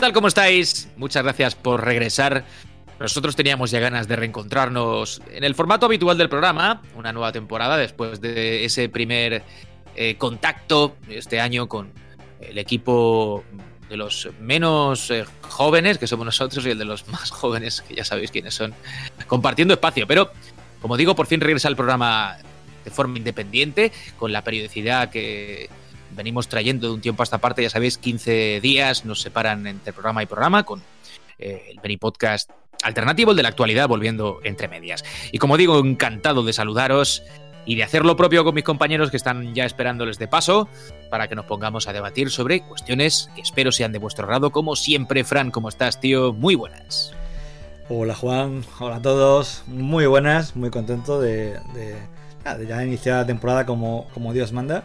¿Qué tal? ¿Cómo estáis? Muchas gracias por regresar. Nosotros teníamos ya ganas de reencontrarnos en el formato habitual del programa, una nueva temporada después de ese primer eh, contacto este año con el equipo de los menos eh, jóvenes, que somos nosotros, y el de los más jóvenes, que ya sabéis quiénes son, compartiendo espacio. Pero, como digo, por fin regresa el programa de forma independiente, con la periodicidad que venimos trayendo de un tiempo a esta parte, ya sabéis, 15 días nos separan entre programa y programa, con eh, el Penny Podcast alternativo, el de la actualidad, volviendo entre medias. Y como digo, encantado de saludaros y de hacer lo propio con mis compañeros que están ya esperándoles de paso para que nos pongamos a debatir sobre cuestiones que espero sean de vuestro grado. Como siempre, Fran, ¿cómo estás, tío? Muy buenas. Hola, Juan. Hola a todos. Muy buenas, muy contento de, de, de ya iniciar la temporada como, como Dios manda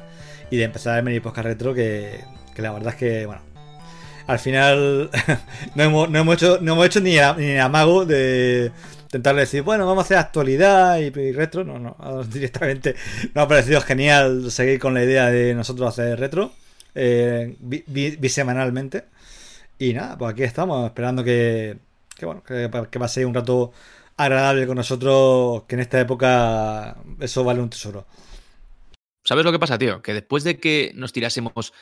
y de empezar el Mini Podcast Retro que, que la verdad es que, bueno, al final no, hemos, no, hemos hecho, no hemos hecho ni, a, ni amago de intentar decir, bueno, vamos a hacer actualidad y, y, retro. No, no, directamente nos ha parecido genial seguir con la idea de nosotros hacer retro eh, bisemanalmente. Y nada, pues aquí estamos, esperando que, que bueno, que, que paséis un rato agradable con nosotros, que en esta época eso vale un tesoro. ¿Sabes lo que pasa, tío? Que después de que nos tirásemos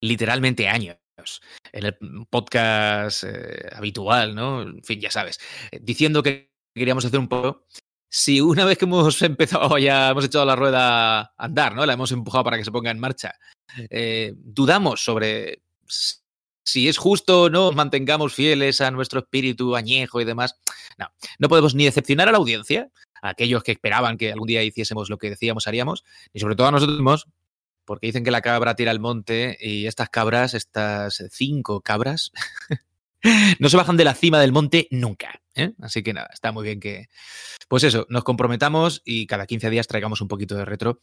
literalmente años en el podcast eh, habitual, ¿no? En fin, ya sabes, diciendo que queríamos hacer un poco. Si una vez que hemos empezado ya hemos echado la rueda a andar, ¿no? La hemos empujado para que se ponga en marcha. Eh, dudamos sobre si es justo o no mantengamos fieles a nuestro espíritu añejo y demás. No, no podemos ni decepcionar a la audiencia, a aquellos que esperaban que algún día hiciésemos lo que decíamos haríamos, y sobre todo a nosotros porque dicen que la cabra tira al monte y estas cabras, estas cinco cabras, no se bajan de la cima del monte nunca. ¿eh? Así que nada, está muy bien que, pues eso, nos comprometamos y cada 15 días traigamos un poquito de retro.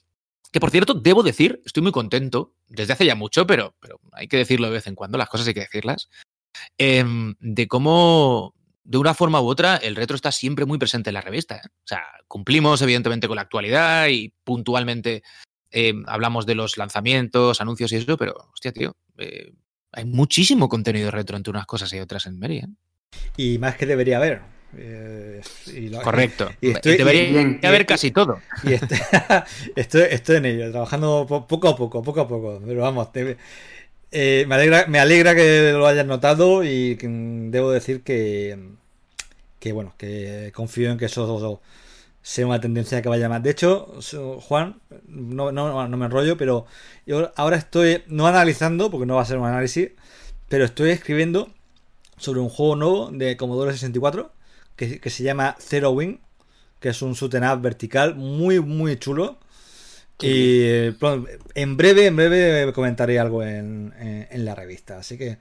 Que por cierto, debo decir, estoy muy contento, desde hace ya mucho, pero, pero hay que decirlo de vez en cuando, las cosas hay que decirlas, eh, de cómo, de una forma u otra, el retro está siempre muy presente en la revista. ¿eh? O sea, cumplimos evidentemente con la actualidad y puntualmente eh, hablamos de los lanzamientos, anuncios y eso, pero, hostia, tío, eh, hay muchísimo contenido retro entre unas cosas y otras en Mary. ¿eh? Y más que debería haber. Y lo, Correcto. Y estoy, debería y, haber casi todo. Y estoy, estoy, estoy, en ello, trabajando poco a poco, poco a poco. Pero vamos, te, eh, me, alegra, me alegra que lo hayas notado y que, debo decir que, bueno, que confío en que eso sea una tendencia que vaya más. De hecho, Juan, no, me enrollo, pero yo ahora estoy no analizando, porque no va a ser un análisis, pero estoy escribiendo sobre un juego nuevo de Commodore 64 que, que se llama Zero Wing, que es un shoot up vertical muy, muy chulo. Y en breve, en breve comentaré algo en, en, en la revista. Así que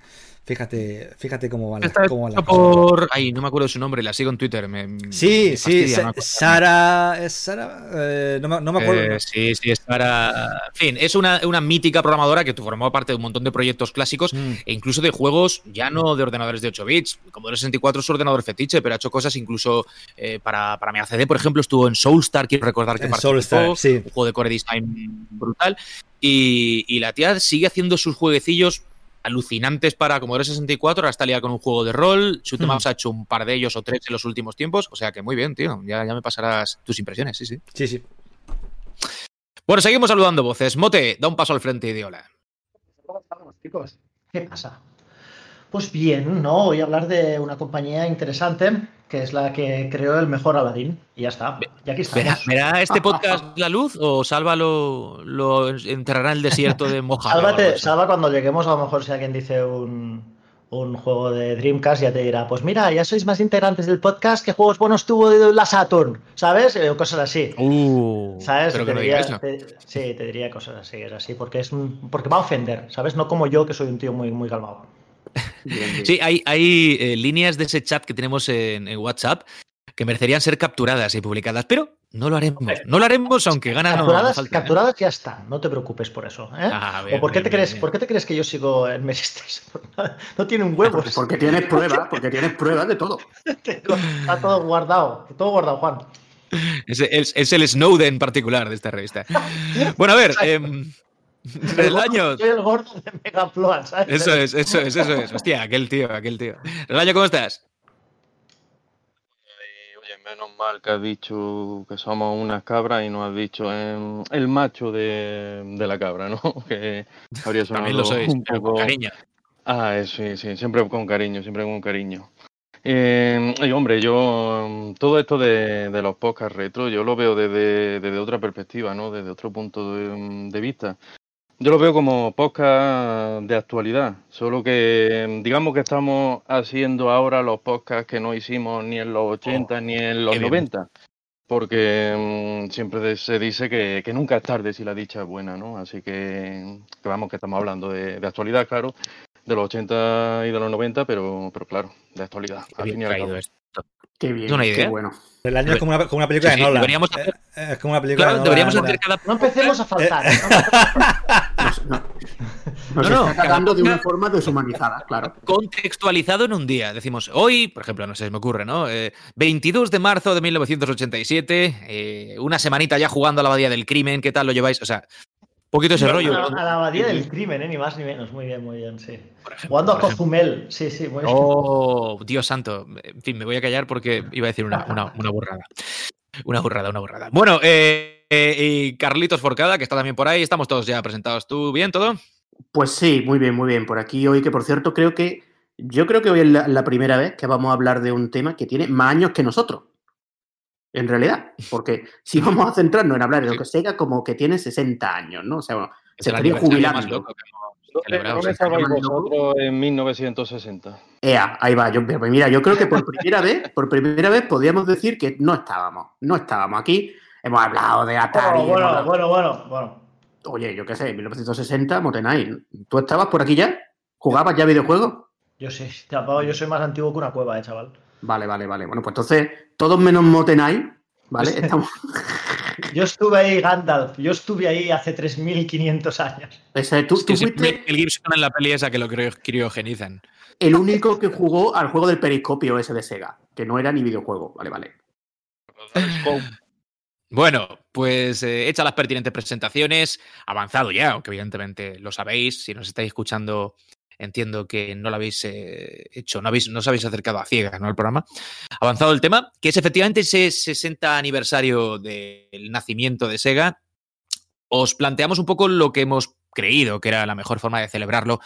Fíjate, fíjate cómo cómo va la por... Ay, no me acuerdo su nombre, la sigo en Twitter. Me, sí, me sí, fastidia, no Sara. ¿Es Sara? Eh, no, me, no, me, acuerdo. Eh, sí, sí, es Sara. En fin, es una, una, mítica programadora que formó parte de un montón de proyectos clásicos mm. e incluso de juegos ya no de ordenadores de 8 bits. Como el 64 es su ordenador fetiche, pero ha hecho cosas incluso eh, para, para mi ACD, por ejemplo, estuvo en Soulstar, quiero recordar que en participó. Soulstar, sí. Un juego de core design brutal. Y, y la tía sigue haciendo sus jueguecillos alucinantes para Commodore 64, ahora está liada con un juego de rol, Shoot'em mm. ha hecho un par de ellos o tres en los últimos tiempos, o sea que muy bien, tío, ya, ya me pasarás tus impresiones, sí, sí. Sí, sí. Bueno, seguimos saludando voces. Mote, da un paso al frente y di hola. ¿Cómo estamos, chicos? ¿Qué pasa? Pues bien, ¿no? Voy a hablar de una compañía interesante que es la que creó el mejor Aladdin. Y ya está. Y aquí. ¿Verá, ¿verá este podcast la luz o Salva lo, enterrará en el desierto de Mojave? Sálvate, salva cuando lleguemos, a lo mejor si alguien dice un, un, juego de Dreamcast, ya te dirá, pues mira, ya sois más integrantes del podcast, ¿qué juegos buenos tuvo la Saturn? ¿Sabes? O cosas así. Uh, ¿Sabes? Pero te que diría, no eso. te, sí, te diría cosas así, es así, porque es porque va a ofender, ¿sabes? No como yo, que soy un tío muy, muy calmado. Bien, bien. Sí, hay, hay eh, líneas de ese chat que tenemos en, en, WhatsApp que merecerían ser capturadas y publicadas, pero no lo haremos. No lo haremos aunque ganas capturadas, no, no capturadas ya está, no te preocupes por eso. ¿eh? Ah, bien, ¿O por qué, te crees, bien. por qué te crees que yo sigo en Mesistres? No tiene un huevo. Porque, porque tienes pruebas, porque tienes pruebas de todo. Está todo guardado, todo guardado, Juan. Es, es, es, el Snowden particular de esta revista. Bueno, a ver, eh, El año. Soy el gordo de Megaploa, ¿sabes? Eso es, eso es, eso es. Hostia, aquel tío, aquel tío. El año, ¿cómo estás? Y, Oye, menos mal que has dicho que somos unas cabras y no has dicho em, el macho de, de la cabra, ¿no? Que habría sonado También lo sois, un con cariño. Ah, eh, sí, sí, siempre con cariño, siempre con cariño. Eh, y hombre, yo mm, todo esto de, de los podcasts retro, yo lo veo desde, desde otra perspectiva, ¿no? Desde otro punto de, de vista. Yo lo veo como podcast de actualidad, solo que mm, digamos que estamos haciendo ahora los podcasts que no hicimos ni en los 80 ni en los qué bien. 90, porque mm, siempre se dice que, que nunca es tarde si la dicha es buena, ¿no? Así que, que vamos, que estamos hablando de, de actualidad, claro, de los 80 y de los 90, pero, pero claro, de actualidad. Qué bien traído esto. Qué bien, Es una qué bueno. El año es como una, como una película Sí, de Nolan. deberíamos Eh, hacer- eh, Es como una película Claro, de deberíamos Nolan. hacer cada No empecemos a faltar. Eh, ¿no? Nos, no- nos No, no, está tratando de una forma deshumanizada, claro. contextualizado en un día. Decimos, hoy, por ejemplo, no sé, se me ocurre, ¿no? Eh, 22 de marzo de 1987, eh, una semanita ya jugando a la abadía del crimen, ¿qué tal lo lleváis? O sea, poquito ese rollo. A, la- a la abadía del crimen, ¿eh? ni más ni menos. Muy bien, muy bien, sí. ejemplo, Jugando a. Cozumel, sí, sí, muy bien. Oh, Dios santo. En fin, me voy a callar porque iba a decir una, una, una burrada. Una burrada, una burrada. Bueno, eh, eh, y Carlitos Forcada, que está también por ahí. Estamos todos ya presentados. ¿Tú bien todo? Pues sí, muy bien, muy bien. Por aquí hoy, que por cierto, creo que. Yo creo que hoy es la, la primera vez que vamos a hablar de un tema que tiene más años que nosotros. En realidad. Porque si vamos a centrarnos en hablar de lo que Sega, como que tiene 60 años, ¿no? O sea, bueno, Es se estaría jubilando. ¿Dónde, estabais vosotros en 1960? Ea, ahí va. Yo, mira, yo creo que por primera vez, por primera vez podríamos decir que no estábamos. No estábamos aquí. Hemos hablado de Atari. Oh, bueno, hablado- bueno, bueno, bueno. Oye, yo qué sé, 1960, Motenay. ¿Tú estabas por aquí ya? ¿Jugabas ya videojuegos? Yo sí, chapao, yo soy más antiguo que una cueva, eh, chaval. Vale, vale, vale. Bueno, pues entonces, todos menos Motenay, ¿vale? Estamos... Yo estuve ahí, Gandalf. Yo estuve ahí hace 3500 años. Ese, tú, tú Sí, sí, fuiste el Gibson en la peli esa que lo criogenizan. el único que jugó al juego del periscopio ese de Sega, que no era ni videojuego. Vale, vale. Bueno, pues eh, hecha las pertinentes presentaciones, avanzado ya, aunque evidentemente lo sabéis, si nos estáis escuchando entiendo que no lo habéis eh, hecho, no, habéis, no os habéis acercado a ciegas ¿no? al programa. Avanzado el tema, que es efectivamente ese 60 aniversario del nacimiento de Sega, os planteamos un poco lo que hemos creído que era la mejor forma de celebrarlo.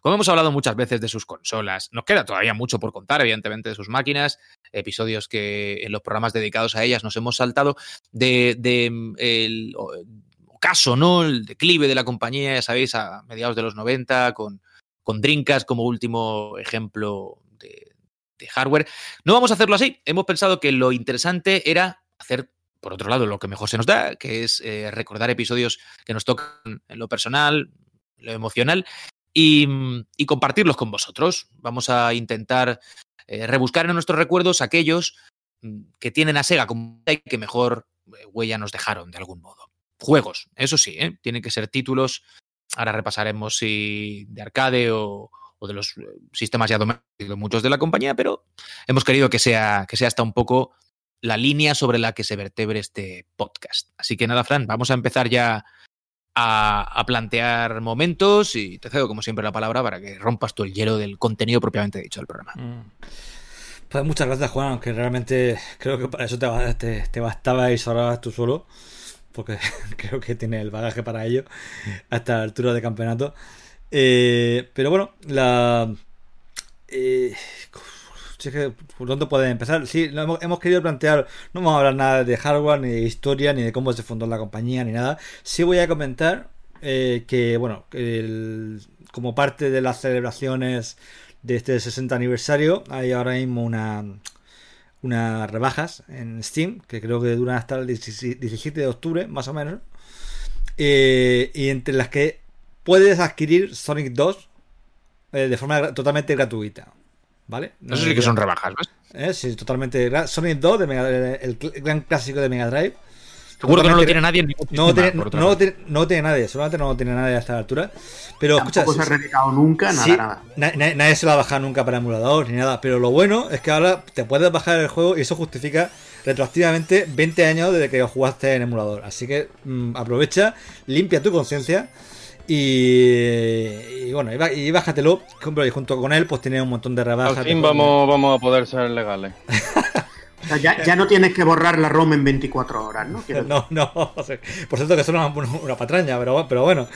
Como hemos hablado muchas veces de sus consolas, nos queda todavía mucho por contar, evidentemente, de sus máquinas, episodios que en los programas dedicados a ellas nos hemos saltado, de, de, mm, el o- ocaso, ¿no? El declive de la compañía, ya sabéis, a mediados de los 90, con, con Dreamcast como último ejemplo de, hardware. No vamos a hacerlo así. Hemos pensado que lo interesante era hacer, por otro lado, lo que mejor se nos da, que es eh, recordar episodios que nos tocan en lo personal, lo emocional, y, y compartirlos con vosotros. Vamos a intentar eh, rebuscar en nuestros recuerdos aquellos mm, que tienen a Sega como que mejor eh, huella nos dejaron de algún modo. Juegos, eso sí, tienen que ser títulos. Ahora repasaremos si de arcade o, de los eh, sistemas ya domésticos, muchos de la compañía, pero hemos querido que sea, que sea hasta un poco la línea sobre la que se vertebre este podcast. Así que nada, Fran, vamos a empezar ya a, plantear momentos y te cedo como siempre la palabra para que rompas tú el hielo del contenido propiamente dicho del programa. Mm. Pues muchas gracias, Juan, aunque realmente creo que para eso te, te, te bastaba y tú solo, porque creo que tiene el bagaje para ello a esta altura de campeonato. Eh, pero bueno, la. Eh, ¿Por dónde puede empezar? Sí, hemos, hemos querido plantear. No vamos a hablar nada de hardware, ni de historia, ni de cómo se fundó la compañía, ni nada. Sí voy a comentar eh, que, bueno, el- como parte de las celebraciones de este 60 aniversario, hay ahora mismo una unas rebajas en Steam, que creo que duran hasta el 17 de octubre, más o menos. Eh, y entre las que puedes adquirir Sonic 2 eh, de forma totalmente gratuita. ¿Vale? No sé si que son rebajas, ¿ves? Eh, sí, totalmente. Sonic 2 de Mega- el cl- gran clásico de Mega Drive. Seguro que no lo tiene nadie en ningún No lo sistema, tiene, no lo lado. tiene, no lo tiene nadie, solamente no lo tiene nadie a esta altura. Pero escucha, Tampoco se ha reeditado nunca, nada, Sí, nada. na- na- nadie se lo ha bajado nunca para emulador ni nada. Pero lo bueno es que ahora te puedes bajar el juego y eso justifica retroactivamente 20 años desde que jugaste en emulador. Así que mm, aprovecha, limpia tu conciencia Y, y bueno, y, y bájatelo, y junto con él pues tiene un montón de rebajas. Al fin vamos, vamos a poder ser legales. Ya, no tienes que borrar la ROM en 24 horas, ¿no? No, no, por cierto que eso es una, patraña, pero, bueno.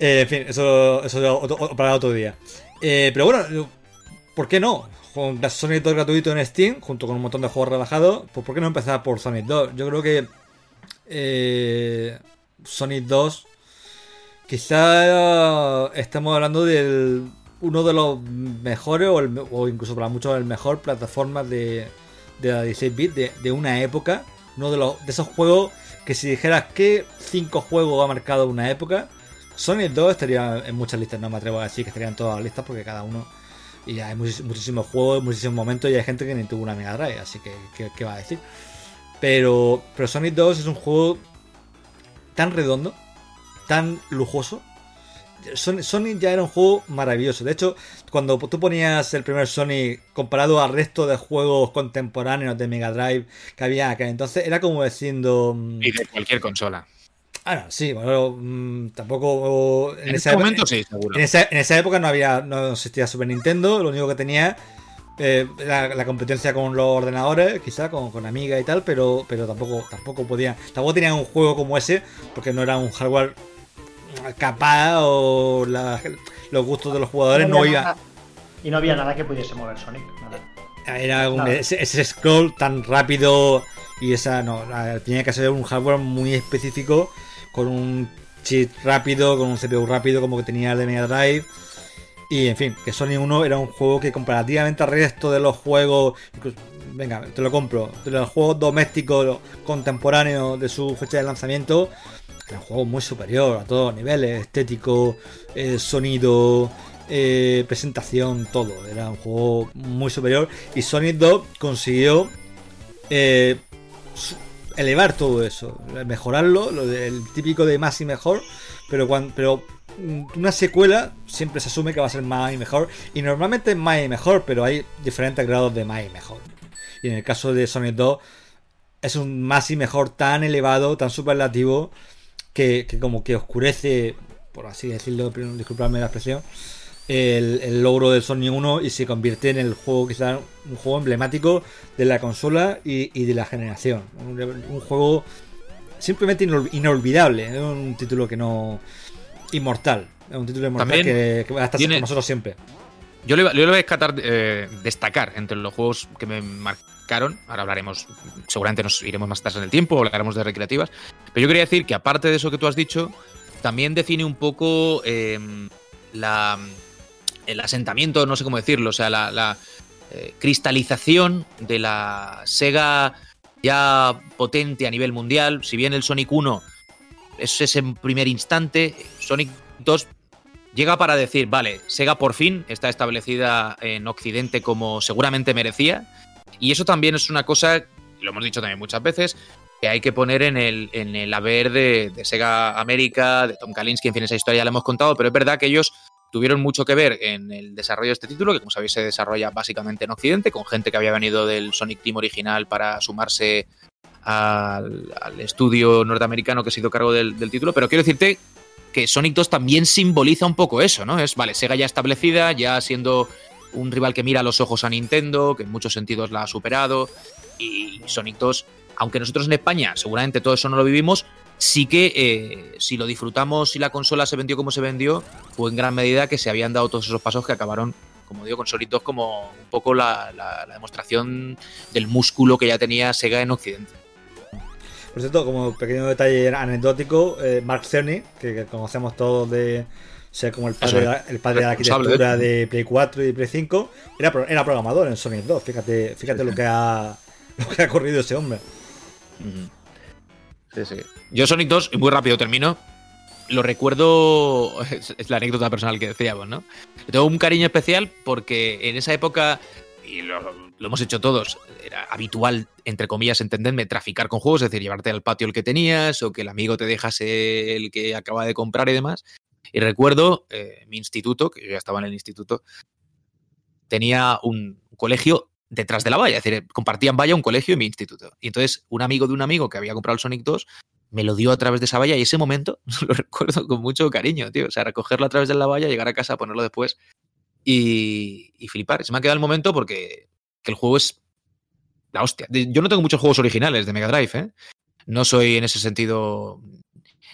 Eh, en fin, eso, eso otro- para otro día. Eh, pero bueno, ¿por qué no? Con Sonic 2 gratuito en Steam, junto con un montón de juegos rebajados, pues ¿por qué no empezar por Sonic 2? Yo creo que eh, Sonic 2 quizá estamos hablando del uno de los mejores o, o incluso para muchos el mejor plataforma de, de la 16 bit de, de una época uno de los de esos juegos que si dijeras que cinco juegos ha marcado una época Sonic 2 estaría en muchas listas no me atrevo a decir que estarían todas las listas porque cada uno y hay muchísimos juegos muchísimos momentos y hay gente que ni tuvo una Mega Drive así que ¿qué, qué va a decir? pero pero Sonic 2 es un juego tan redondo tan lujoso. Son- Sonic ya era un juego maravilloso. De hecho, cuando tú ponías el primer Sonic comparado al resto de juegos contemporáneos de Mega Drive que había acá, entonces era como diciendo. mm, Y de cualquier consola. Ah, no, sí, bueno, mm, tampoco. En, En, este esa, epo- momento sí, seguro. en, esa, en esa época no había no existía Super Nintendo, lo único que tenía eh, era la competencia con los ordenadores, quizá con, con Amiga y tal, pero, pero tampoco, tampoco podían, tampoco tenían un juego como ese, porque no era un hardware capaz o la- los gustos de los jugadores no iban. nada- y no había nada que pudiese mover Sonic. Nada. Era un, ese, ese scroll tan rápido y esa no, tenía que ser un hardware muy específico con un chip rápido, con un CPU rápido como que tenía el de Mega Drive. Y en fin, que Sonic 1 era un juego que comparativamente al resto de los juegos, incluso- venga, te lo compro, de los juegos domésticos contemporáneos de su fecha de lanzamiento, era un juego muy superior a todos los niveles, estético, eh, sonido, eh, presentación, todo. Era un juego muy superior. Y Sonic 2 consiguió eh, elevar todo eso, mejorarlo, lo del típico de más y mejor, pero cuando, pero mm, una secuela siempre se asume que va a ser más y mejor, y normalmente es más y mejor, pero hay diferentes grados de más y mejor. Y en el caso de Sonic 2 es un más y mejor tan elevado, tan superlativo, que, que como que oscurece, por así decirlo, disculpadme la expresión, el, el logro del Sonic 1 y se convierte en el juego, quizás un juego emblemático de la consola y, y de la generación. Un, un juego simplemente inol- inolvidable, es un título que no. inmortal. Es un título inmortal También que, que va a estar tiene- con nosotros siempre. Yo le, yo le voy a descatar, eh, destacar entre los juegos que me marcaron. Ahora hablaremos, seguramente nos iremos más atrás en el tiempo, hablaremos de recreativas. Pero yo quería decir que aparte de eso que tú has dicho, también define un poco eh, la, el asentamiento, no sé cómo decirlo, o sea, la, la, eh, cristalización de la Sega ya potente a nivel mundial. Si bien el Sonic 1 es ese primer instante, Sonic 2 llega para decir, vale, Sega por fin está establecida en Occidente como seguramente merecía. Y eso también es una cosa, lo hemos dicho también muchas veces, que hay que poner en el, en el haber de, Sega América, de Tom Kalinske, en fin, esa historia ya la hemos contado, pero es verdad que ellos tuvieron mucho que ver en el desarrollo de este título, que como sabéis se desarrolla básicamente en Occidente, con gente que había venido del Sonic Team original para sumarse al, al estudio norteamericano que se hizo cargo del, del título, pero quiero decirte que Sonic 2 también simboliza un poco eso, ¿no? Es, vale, Sega ya establecida, ya siendo un rival que mira los ojos a Nintendo, que en muchos sentidos la ha superado, y Sonic 2, aunque nosotros en España seguramente todo eso no lo vivimos, sí que eh, si lo disfrutamos y la consola se vendió como se vendió, fue en gran medida que se habían dado todos esos pasos que acabaron, como digo, con Sonic 2 como un poco la, la- demostración del músculo que ya tenía Sega en Occidente. Por cierto, como pequeño detalle anecdótico, eh, Mark Cerny, que conocemos todos de ser como el padre, es. el padre de la Responsable arquitectura de Play 4 y Play 5, era, era programador en Sonic 2. Fíjate, fíjate lo que ha lo que ha corrido ese hombre. Sí, sí. Yo Sonic 2, y muy rápido termino, lo recuerdo, es, es la anécdota personal que decíamos, ¿no? Le tengo un cariño especial porque en esa época, y lo, lo hemos hecho todos, era habitual, entre comillas, entenderme, traficar con juegos, es decir, llevarte al patio el que tenías o que el amigo te dejase el que acaba de comprar y demás. Y recuerdo eh, mi instituto, que yo ya estaba en el instituto, tenía un colegio detrás de la valla, es decir, compartían valla un colegio y mi instituto. Y entonces un amigo de un amigo que había comprado el Sonic 2 me lo dio a través de esa valla y ese momento lo recuerdo con mucho cariño, tío. O sea, recogerlo a través de la valla, llegar a casa, ponerlo después y, flipar. Se me ha quedado el momento porque que el juego es la hostia. Yo no tengo muchos juegos originales de Mega Drive, ¿eh? No soy en ese sentido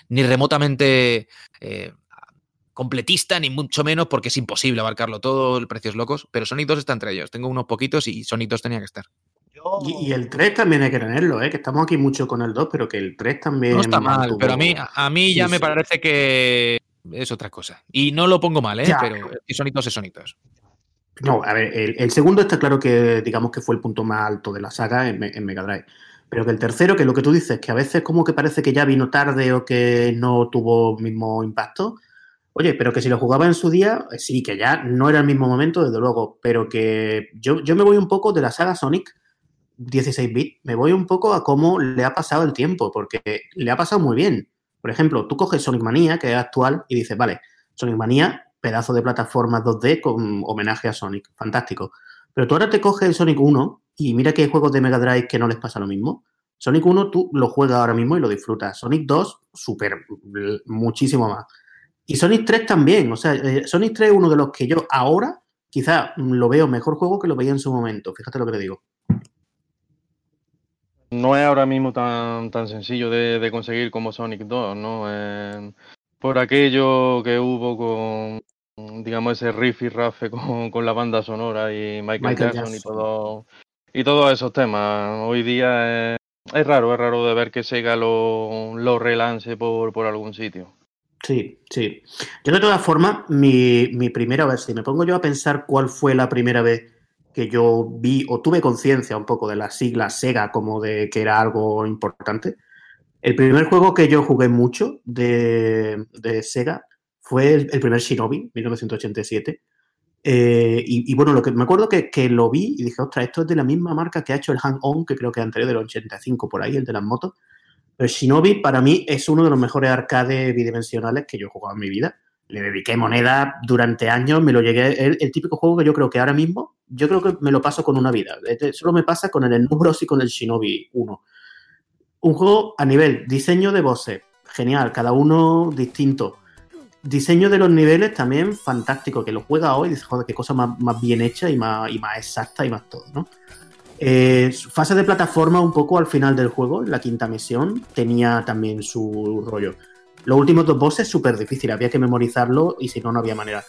ni remotamente eh, completista, ni mucho menos, porque es imposible abarcarlo todo, el precios locos, pero Sonic 2 está entre ellos. Tengo unos poquitos y Sonic 2 tenía que estar. Y, y, el 3 también hay que tenerlo, ¿eh? que estamos aquí mucho con el 2, pero que el 3 también. No está mal, pero a mí, a mí ya sí, me sí. parece que es otra cosa. Y no lo pongo mal, ¿eh? Ya. pero Sonic 2 es Sonic 2. No, a ver, el, el, segundo está claro que digamos que fue el punto más alto de la saga en, en, Mega Drive. Pero que el tercero, que lo que tú dices, que a veces como que parece que ya vino tarde o que no tuvo mismo impacto. Oye, pero que si lo jugaba en su día, eh, sí, que ya no era el mismo momento, desde luego. Pero que yo, yo me voy un poco de la saga Sonic 16 bits, me voy un poco a cómo le ha pasado el tiempo, porque le ha pasado muy bien. Por ejemplo, tú coges Sonic Mania, que es actual, y dices, vale, Sonic Mania, pedazo de plataforma 2D con homenaje a Sonic, fantástico. Pero tú ahora te coges el Sonic 1 y mira que hay juegos de Mega Drive que no les pasa lo mismo. Sonic 1 tú lo juegas ahora mismo y lo disfrutas. Sonic 2, súper, muchísimo más. Y Sonic 3 también. O sea, eh, Sonic 3 es uno de los que yo ahora quizá lo veo mejor juego que lo veía en su momento. Fíjate lo que te digo no es ahora mismo tan, tan sencillo de, de conseguir como Sonic 2, ¿no? Eh, por aquello que hubo con, digamos, ese riff y rafe con, con la banda sonora y Michael, Michael Jackson, Jackson, y todo y todos esos temas. Hoy día es, es, raro, es raro de ver que Sega lo, lo relance por, por algún sitio. Sí, sí. Yo de todas formas, mi, mi primera vez, si me pongo yo a pensar cuál fue la primera vez que yo vi o tuve conciencia un poco de las siglas Sega como de que era algo importante. El primer juego que yo jugué mucho de, de Sega fue el, primer Shinobi, 1987. Eh, y, y, bueno, lo que me acuerdo que, que, lo vi y dije, ostras, esto es de la misma marca que ha hecho el Hang On, que creo que es anterior del 85 por ahí, el de las motos. Pero Shinobi para mí es uno de los mejores arcades bidimensionales que yo he jugado en mi vida le dediqué moneda durante años, me lo llegué, el, el, típico juego que yo creo que ahora mismo, yo creo que me lo paso con una vida. Este solo me pasa con el Bros y con el Shinobi 1. Un juego a nivel diseño de voces, genial, cada uno distinto. Diseño de los niveles también fantástico, que lo juega hoy y joder, qué cosa más, más bien hecha y más, y más, exacta y más todo, ¿no? Eh, fase de plataforma un poco al final del juego, la quinta misión, tenía también su rollo. Los últimos dos bosses súper difícil, había que memorizarlo y si no, no había manera.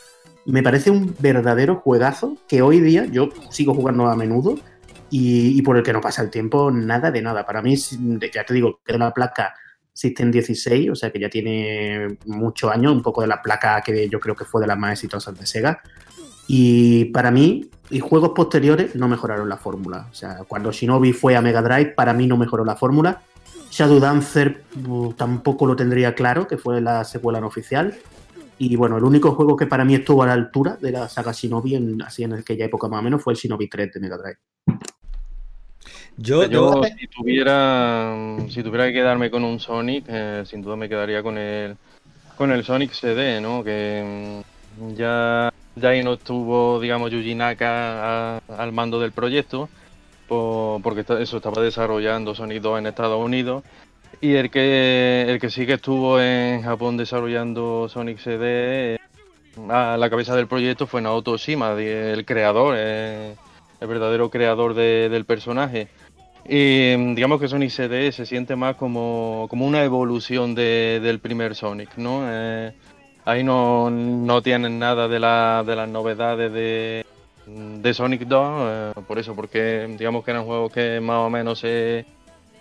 Me parece un verdadero juegazo que hoy día yo sigo jugando a menudo y, por el que no pasa el tiempo nada de nada. Para mí, ya te digo, que la placa System 16, o sea que ya tiene muchos años, un poco de la placa que yo creo que fue de las más exitosas de Sega. Y para mí, y juegos posteriores no mejoraron la fórmula. O sea, cuando Shinobi fue a Mega Drive, para mí no mejoró la fórmula Shadow Dancer uh, tampoco lo tendría claro, que fue la secuela no oficial. Y bueno, el único juego que para mí estuvo a la altura de la saga Shinobi, en, así en aquella época más o menos, fue el Shinobi 3 de Mega Drive. Yo, yo si, tuviera, si tuviera que quedarme con un Sonic, eh, sin duda me quedaría con el, con el Sonic CD, ¿no? Que mm, ya, ya ahí no estuvo, digamos, Yuji Naka al mando del proyecto por, porque eso estaba desarrollando Sonic 2 en Estados Unidos. Y el que, el que sí que estuvo en Japón desarrollando Sonic CD a la cabeza del proyecto fue Naoto Shima, el creador, eh, el verdadero creador de, del personaje. Y digamos que Sonic CD se siente más como, como una evolución de, del primer Sonic, ¿no? Eh, ahí no, no tienen nada de, la, de las novedades de, de Sonic 2, eh, por eso, porque digamos que eran juegos que más o menos se,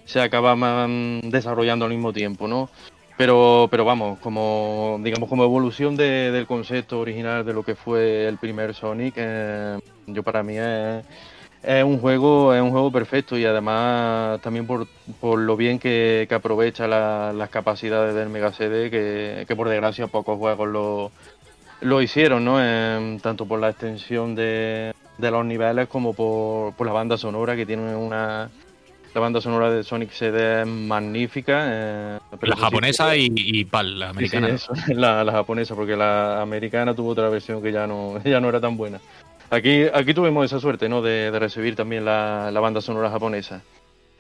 se acababan desarrollando al mismo tiempo, ¿no? Pero, pero vamos, como digamos como evolución de, del concepto original de lo que fue el primer Sonic, eh, yo para mí es, es, un juego, es un juego perfecto y además también por, por lo bien que, que aprovecha la, las capacidades del Mega CD, que, que por desgracia pocos juegos lo, lo hicieron, ¿no? Eh, tanto por la extensión de, de los niveles como por, por, la banda sonora, que tiene una. La banda sonora de Sonic CD es magnífica. Eh, la japonesa sí, y, y, PAL, la americana. Sí, sí, la, la, japonesa, porque la americana tuvo otra versión que ya no, ya no era tan buena. Aquí, aquí tuvimos esa suerte, ¿no? De, de recibir también la, banda sonora japonesa.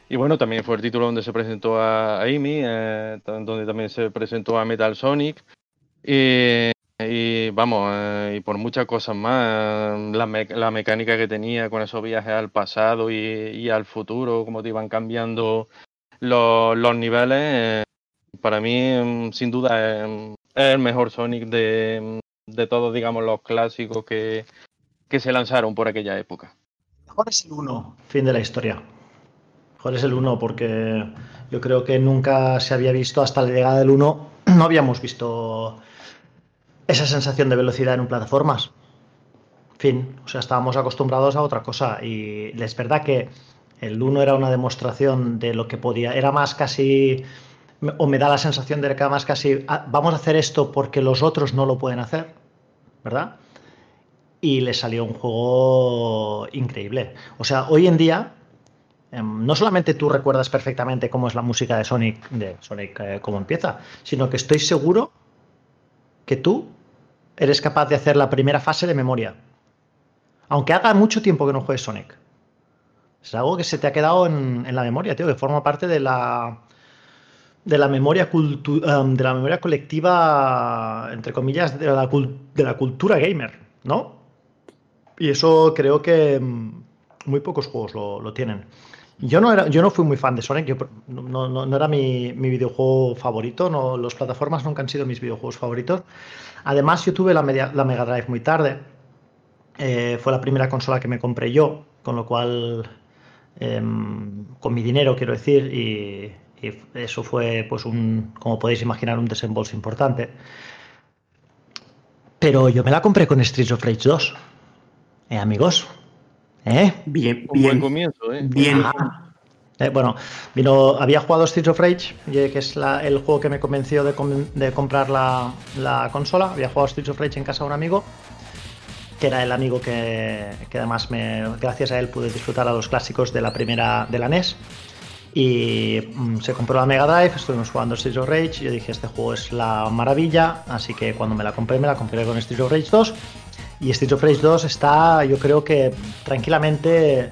Y bueno, también fue el título donde se presentó a Amy, eh, donde también se presentó a Metal Sonic. Y, vamos, eh, y por muchas cosas más, la, me- la mecánica que tenía con esos viajes al pasado y, al futuro, cómo te iban cambiando los, los niveles, eh, para mí, mm, sin duda, es el mejor Sonic de, de todos, digamos, los clásicos que, que se lanzaron por aquella época. Mejor es el 1, fin de la historia. Mejor es el 1 porque yo creo que nunca se había visto, hasta la llegada del 1, no habíamos visto esa sensación de velocidad en un plataformas. Fin, o sea, estábamos acostumbrados a otra cosa y es verdad que el 1 era una demostración de lo que podía, era más casi, o me da la sensación de que era más casi, "Ah, vamos a hacer esto porque los otros no lo pueden hacer, ¿verdad? Y le salió un juego increíble. O sea, hoy en día, em, no solamente tú recuerdas perfectamente cómo es la música de Sonic, de Sonic eh, cómo empieza, sino que estoy seguro que tú eres capaz de hacer la primera fase de memoria. Aunque haga mucho tiempo que no juegues Sonic. Es algo que se te ha quedado en, en la memoria, tío, que forma parte de la de la memoria cultu- em, de la memoria colectiva, entre comillas, de la, de la cultura gamer, ¿no? Y eso creo que mm, muy pocos juegos lo, lo tienen. Yo no, era, yo no fui muy fan de Sonic, no, no- no era mi, mi videojuego favorito, no, los plataformas nunca han sido mis videojuegos favoritos. Además, yo tuve la, media- la Mega Drive muy tarde, Eh, fue la primera consola que me compré yo, con lo cual, em, con mi dinero quiero decir, y, y eso fue, pues, un, como podéis imaginar, un desembolso importante. Pero yo me la compré con Streets of Rage 2. Eh, amigos. ¿Eh? Bien, Un buen bien. comienzo, ¿eh? Bien. Ah. Eh, bueno, vino, había jugado Streets of Rage, eh, que es la- el juego que me convenció de, com- de comprar la, la consola. Había jugado Streets of Rage en casa de un amigo, que era el amigo que, que además me, gracias a él pude disfrutar a los clásicos de la primera de la NES. Y mm, se compró la Mega Drive, estuvimos jugando Streets of Rage. Y yo dije: Este juego es la maravilla. Así que cuando me la compré, me la compré con Streets of Rage 2. Y Streets of Rage 2 está, yo creo que tranquilamente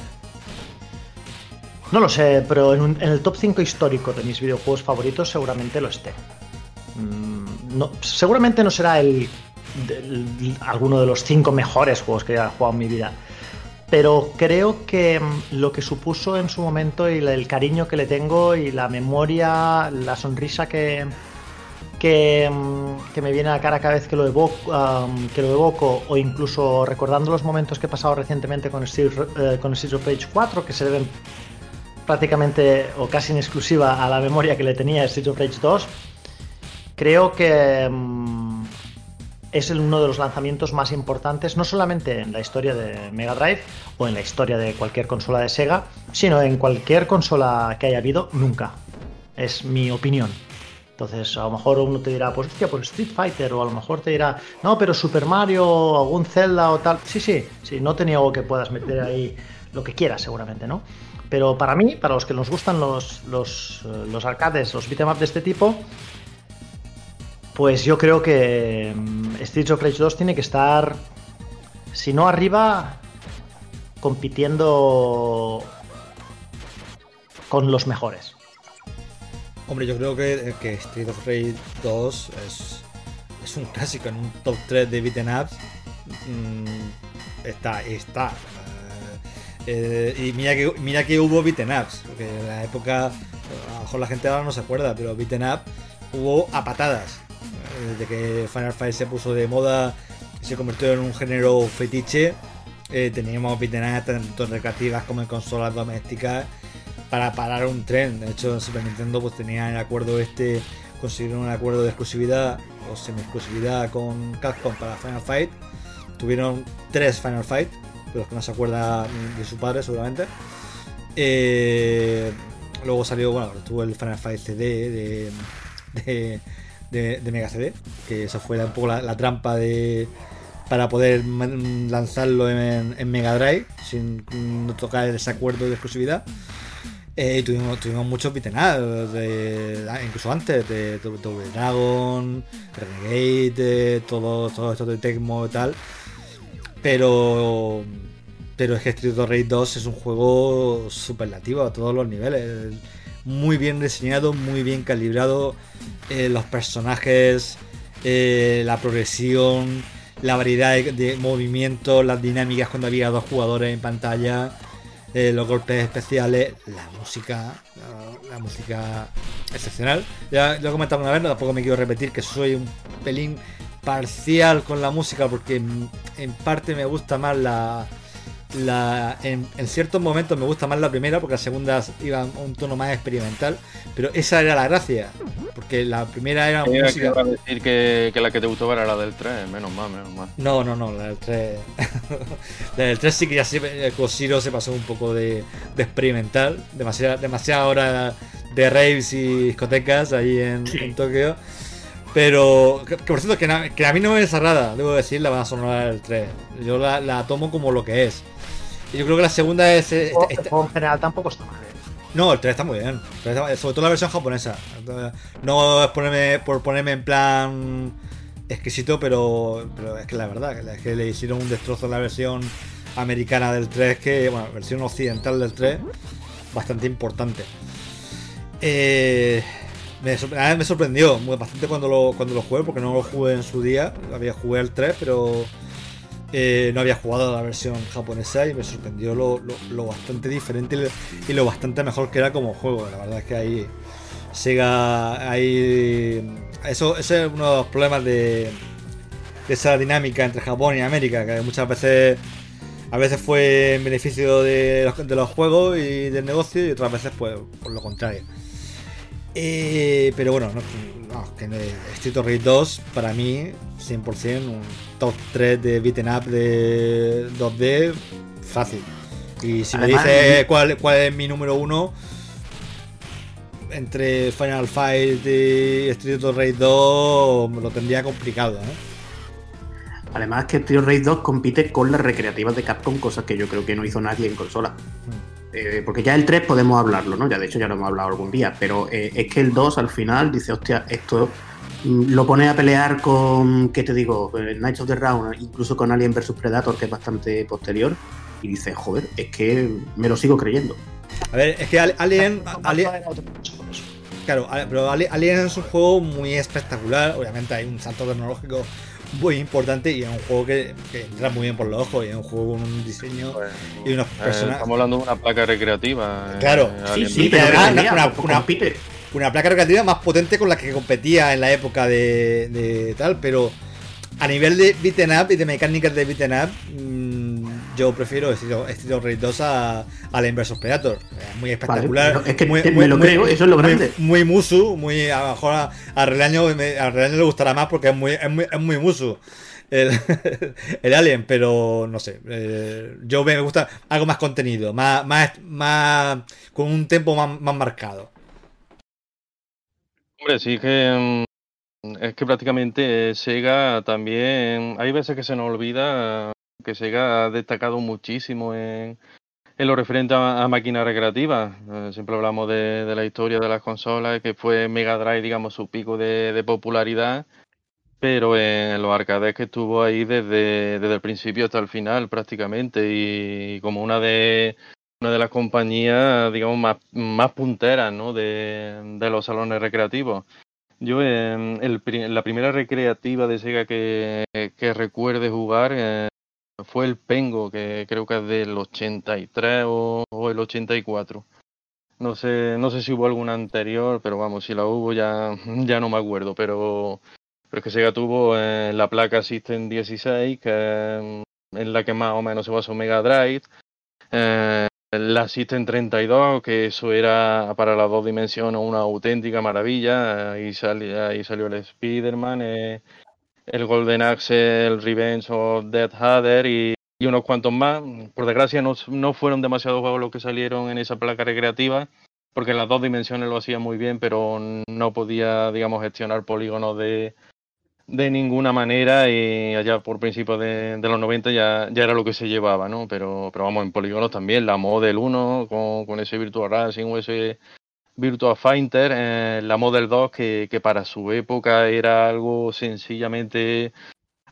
no lo sé, pero en, el top 5 histórico de mis videojuegos favoritos seguramente lo esté. Mm, seguramente no será el, alguno de los 5 mejores juegos que haya jugado en mi vida. Pero creo que mm, lo que supuso en su momento y el cariño que le tengo y la memoria, la sonrisa que, que, mm, que me viene a la cara cada vez que lo, evoco, que lo evoco o incluso recordando los momentos que he pasado recientemente con Streets, eh, con Rage 4 que se deben prácticamente o casi en exclusiva a la memoria que le tenía of Rage 2, creo que mm, es uno de los lanzamientos más importantes, no solamente en la historia de Mega Drive o en la historia de cualquier consola de Sega, sino en cualquier consola que haya habido nunca. Es mi opinión. Entonces, a lo mejor uno te dirá, pues hostia, pues Street Fighter, o a lo mejor te dirá, no, pero Super Mario, o algún Zelda o tal. Sí, sí, sí, no te niego que puedas meter ahí lo que quieras, seguramente, ¿no? Pero para mí, para los que nos gustan los, los, eh, los arcades, los beat'em up de este tipo, pues yo creo que mm, Streets of Rage 2 tiene que estar, si no arriba, compitiendo con los mejores. Hombre, yo creo que, Street of Rage 2 es, un clásico en un top 3 de beaten ups. Mm, está, está. Eh, eh, y mira que, mira que hubo beaten ups, porque en la época, a lo mejor la gente ahora no se acuerda, pero beaten up hubo a patadas. Eh, Desde que Final Fight se puso de moda se convirtió en un género fetiche, teníamos beaten up tanto recreativas como en consolas domésticas para parar un tren. De hecho, Super Nintendo pues tenía el acuerdo este, consiguieron un acuerdo de exclusividad o semi-exclusividad con Capcom para Final Fight. Tuvieron tres Final Fight, de los que no se acuerda de su padre seguramente. Eh, luego salió, bueno, tuvo el Final Fight CD de, de, de- de Mega CD, que esa fue un poco la, trampa de para poder lanzarlo en, en Mega Drive sin no tocar ese acuerdo de exclusividad. Eh, tuvimos, tuvimos muchos beaten ah, incluso antes, de Double Dragon, Renegade, de todo, todo esto de Tecmo y tal. Pero, pero es que Street of Rage 2 es un juego superlativo a todos los niveles. Muy bien diseñado, muy bien calibrado. eh, los personajes, eh, la progresión, la variedad de, de movimientos, las dinámicas cuando había dos jugadores en pantalla, eh, los golpes especiales, la música, la, la música excepcional. Ya lo he comentado una vez, no, tampoco me quiero repetir que soy un pelín parcial con la música porque en, en parte me gusta más la, la en, en ciertos momentos me gusta más la primera porque la segunda iba a un tono más experimental pero esa era la gracia porque la primera era que música decir que, que la que te gustó era la del 3, menos mal, menos mal. no no no la del 3 la del 3 sí que ya se el Cosiro se pasó un poco de, de experimental demasiada demasiada hora de raves y discotecas ahí en, en Tokio pero, que, que por cierto, que, na- que a mí no me desagrada, debo decir, la banda sonora del 3. Yo la, la tomo como lo que es. Yo creo que la segunda es. El esta- juego- el esta- juego en general tampoco está mal. ¿eh? no, el 3 está muy bien. El 3 está- sobre todo la versión japonesa. No es ponerme, por ponerme en plan exquisito, pero, pero es que la verdad, es que le hicieron un destrozo a la versión americana del 3, que, bueno, versión occidental del 3, bastante importante. Eh, me, me sorprendió bastante cuando lo, cuando lo jugué, porque no lo jugué en su día. Había jugué el 3, pero eh, no había jugado la versión japonesa y me sorprendió lo, lo- bastante diferente y lo, bastante mejor que era como juego. La verdad es que ahí Sega, ahí eso, ese es uno de los problemas de, esa dinámica entre Japón y América, que muchas veces a veces fue en beneficio de los, de los juegos y del negocio y otras veces pues por lo contrario. Eh, pero bueno, no, no, que Street of Rage 2 para mí 100% un top 3 de beaten up de 2D fácil. Y si Además, me dices cuál, cuál es mi número uno entre Final Fight y Street of Rage 2 me lo tendría complicado, ¿eh? Además que Street Race 2 compite con las recreativas de Capcom, cosas que yo creo que no hizo nadie en consola. Eh, porque ya el 3 podemos hablarlo, ¿no? Ya de hecho ya lo hemos hablado algún día, pero eh, es que el 2 al final dice, hostia, esto mm, lo pone a pelear con, ¿qué te digo? Eh, Knights of the Round, incluso con Alien vs Predator, que es bastante posterior, y dice, joder, es que me lo sigo creyendo. A ver, es que Ali- Alien, Alien-. Claro, pero Ali- Alien es un juego muy espectacular. Obviamente hay un salto tecnológico muy importante y es un juego que, que entra muy bien por los ojos. Y es un juego con un diseño Pues, y unos eh, personajes. estamos hablando de una placa recreativa. eh, Claro, Sí, Alien sí, y pero idea, una- pues, una-. Una placa recreativa más potente con la que competía en la época de, de tal, pero a nivel de beaten up y de mecánicas de beaten up, mm, yo prefiero of Rage 2 a, a la Inversus Predator. Es muy espectacular. Vale, es que muy- lo muy- creo, eso es lo muy- grande. Muy, musu, muy a lo mejor a, a Relaño, me- a Relaño le gustará más porque es muy, es muy, es muy musu. El, el Alien, pero no sé. eh, yo me gusta algo más contenido, más, más, más con un tempo más, más marcado. Hombre, sí que mm, es que prácticamente Sega también, hay veces que se nos olvida que Sega ha destacado muchísimo en, en lo referente a, a máquinas recreativas. Eh, siempre hablamos de, de la historia de las consolas, que fue Mega Drive, digamos, su pico de, de popularidad, pero en los arcades que estuvo ahí desde, desde el principio hasta el final prácticamente y como una de una de las compañías, digamos, más, más punteras, ¿no? De, de los salones recreativos. Yo, eh, el la primera recreativa de Sega que, que recuerde jugar eh, fue el Pengo, que creo que es del 83 o, o el 84. No sé, no sé si hubo alguna anterior, pero vamos, si la hubo ya, ya no me acuerdo. Pero, pero es que Sega tuvo eh, la placa System 16, que eh, en la que más o menos se basó Mega Drive. Eh, la System 32, que eso era para las dos dimensiones una auténtica maravilla. Ahí, sali- ahí salió el Spider-Man, eh, el Golden Axe, el Revenge of Death Hader y, unos cuantos más. Por desgracia, no, no fueron demasiados juegos los que salieron en esa placa recreativa, porque en las dos dimensiones lo hacía muy bien, pero no podía, digamos, gestionar polígonos de, de ninguna manera y allá por principios de, de los 90 ya, ya era lo que se llevaba, ¿no? Pero, pero vamos, en polígonos también, la Model 1 con, con ese Virtual Racing o ese Virtua Fighter, eh, la Model 2 que, que para su época era algo sencillamente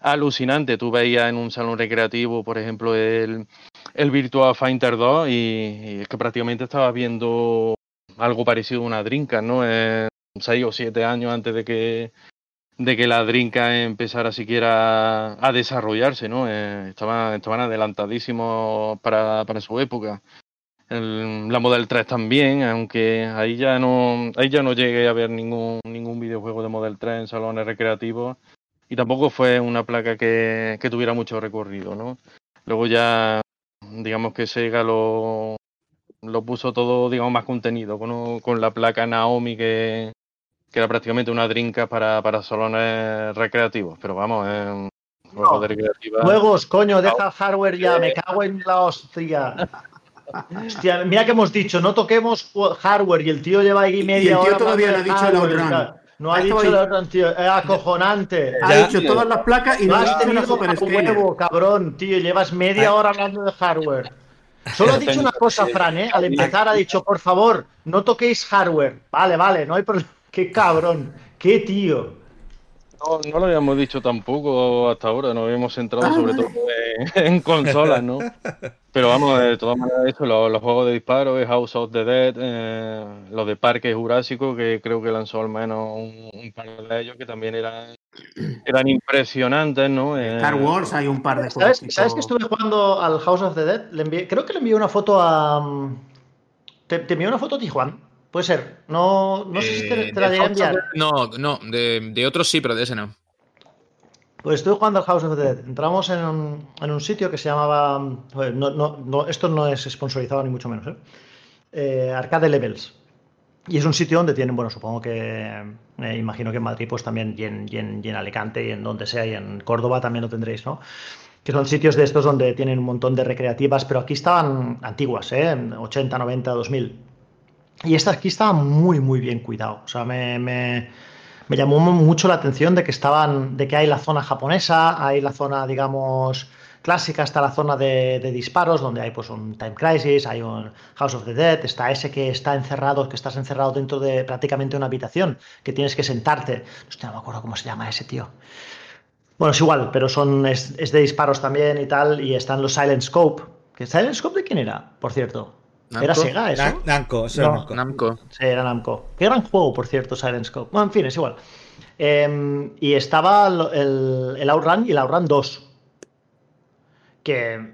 alucinante. Tú veías en un salón recreativo, por ejemplo, el, el Virtua Fighter 2 y, es que prácticamente estabas viendo algo parecido a una drinka, ¿no? Eh, seis o siete años antes de que de que la drinka empezara siquiera a desarrollarse, ¿no? Eh, estaban, estaban adelantadísimos para, para su época. El- la Model 3 también, aunque ahí ya no ahí ya no llegué a ver ningún ningún videojuego de Model 3 en salones recreativos y tampoco fue una placa que, que tuviera mucho recorrido, ¿no? Luego ya digamos que Sega lo lo puso todo, digamos, más contenido, con, con la placa Naomi que, que era prácticamente una drinka para, para salones recreativos. Pero vamos, No. recreativa. Juegos, coño, deja el hardware ya, me cago en la hostia. Hostia, mira que hemos dicho, no toquemos hardware y el tío lleva ahí Y- y media el tío hora. todavía no ha dicho el outrun. No ha Ha dicho ahí. outrun, tío, es acojonante. Ha Ya. dicho todas las placas y no has dicho la tenido huevo, cabrón, tío, llevas media hora hablando de hardware. Solo ha dicho una cosa, Fran, ¿eh? Al empezar ha dicho, por favor, no toquéis hardware. Vale, vale, no hay problema. Qué cabrón, qué tío. No, no lo habíamos dicho tampoco hasta ahora, nos habíamos centrado Ah, sobre vale. todo en, en consolas, ¿no? Pero vamos, de todas maneras, eso, los, los juegos de disparo, el House of the Dead, eh, los de Parque Jurásico, que creo que lanzó al menos un, un par de ellos que también eran, eran impresionantes, ¿no? Eh, Star Wars hay un par de juegos. ¿Sabes, ¿Sabes que estuve jugando al House of the Dead? Le envié- creo que le envié una foto a. mm, Te, te envié una foto a Tijuana. Puede ser. No, no sé si te, Eh, te la llegué a enviar. No, no, de, de otros sí, pero de ese no. Pues estuve jugando al House of the Dead. Entramos en un, en un sitio que se llamaba. No, no, no, esto no es sponsorizado ni mucho menos. ¿eh? Eh, Arcade Levels. Y es un sitio donde tienen, bueno, supongo que. eh, imagino que en Madrid, pues también, y en, y en- y en Alicante, y en donde sea, y en Córdoba también lo tendréis, ¿no? Que son sitios de estos donde tienen un montón de recreativas, pero aquí estaban antiguas, ¿eh? 80, 90, 2000. Y esta aquí estaba muy, muy bien cuidado. O sea, me, me- llamó mucho la atención de que estaban, de que hay la zona japonesa, hay la zona, digamos, clásica, está la zona de, disparos, donde hay pues un Time Crisis, hay un House of the Dead, está ese que está encerrado, que estás encerrado dentro de prácticamente una habitación, que tienes que sentarte. Hostia, no me acuerdo cómo se llama ese tío. Bueno, es igual, pero son, es, es de disparos también y tal, y están los Silent Scope. ¿Que ¿Silent Scope de quién era, por cierto? ¿Era. Sega eso? Nam- Namco, eso No. es Namco. Namco. Sí, era Namco. Qué gran juego, por cierto, Silent Scope. Bueno, en fin, es igual. Eh, y estaba el, el Outrun y el Outrun 2. Que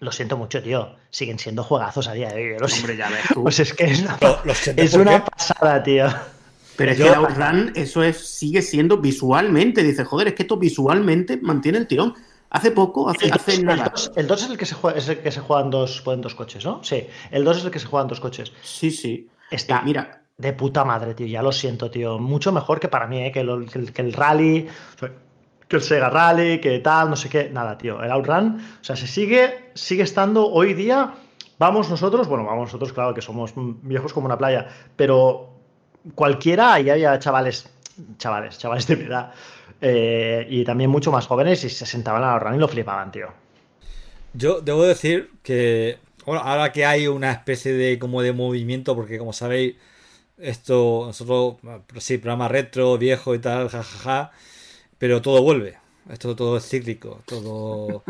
lo siento mucho, tío. Siguen siendo juegazos a día de hoy. ¿eh? Los- Hombre, ya ves tú. Pues es que es una, Lo- lo siento, es ¿por una qué? pasada, tío. Pero es Yo- que el Outrun, eso es, sigue siendo visualmente. Dice, joder, es que esto visualmente mantiene el tirón. Hace poco, hace, El hace 2, nada. el 2 es el que se juega, es el que se juegan dos, pueden dos coches, ¿no? Sí. El 2 es el que se juegan dos coches. Sí, sí. Está Eh, mira, de puta madre, tío. Ya lo siento, tío. Mucho mejor que para mí, ¿eh? que, lo- que el, que el Rally, que el Sega Rally, que tal, no sé qué. Nada, tío. El Outrun, o sea, se sigue, sigue estando hoy día. Vamos nosotros, bueno, vamos nosotros, claro, que somos viejos como una playa, pero cualquiera, ahí había chavales, chavales, chavales de mi edad, eh, y también mucho más jóvenes, y se sentaban al Outrun y lo flipaban, tío. Yo debo decir que, bueno, ahora que hay una especie de como de movimiento, porque como sabéis, esto, nosotros, sí, programa retro, viejo y tal, jajaja, pero todo vuelve. Esto todo es cíclico, todo...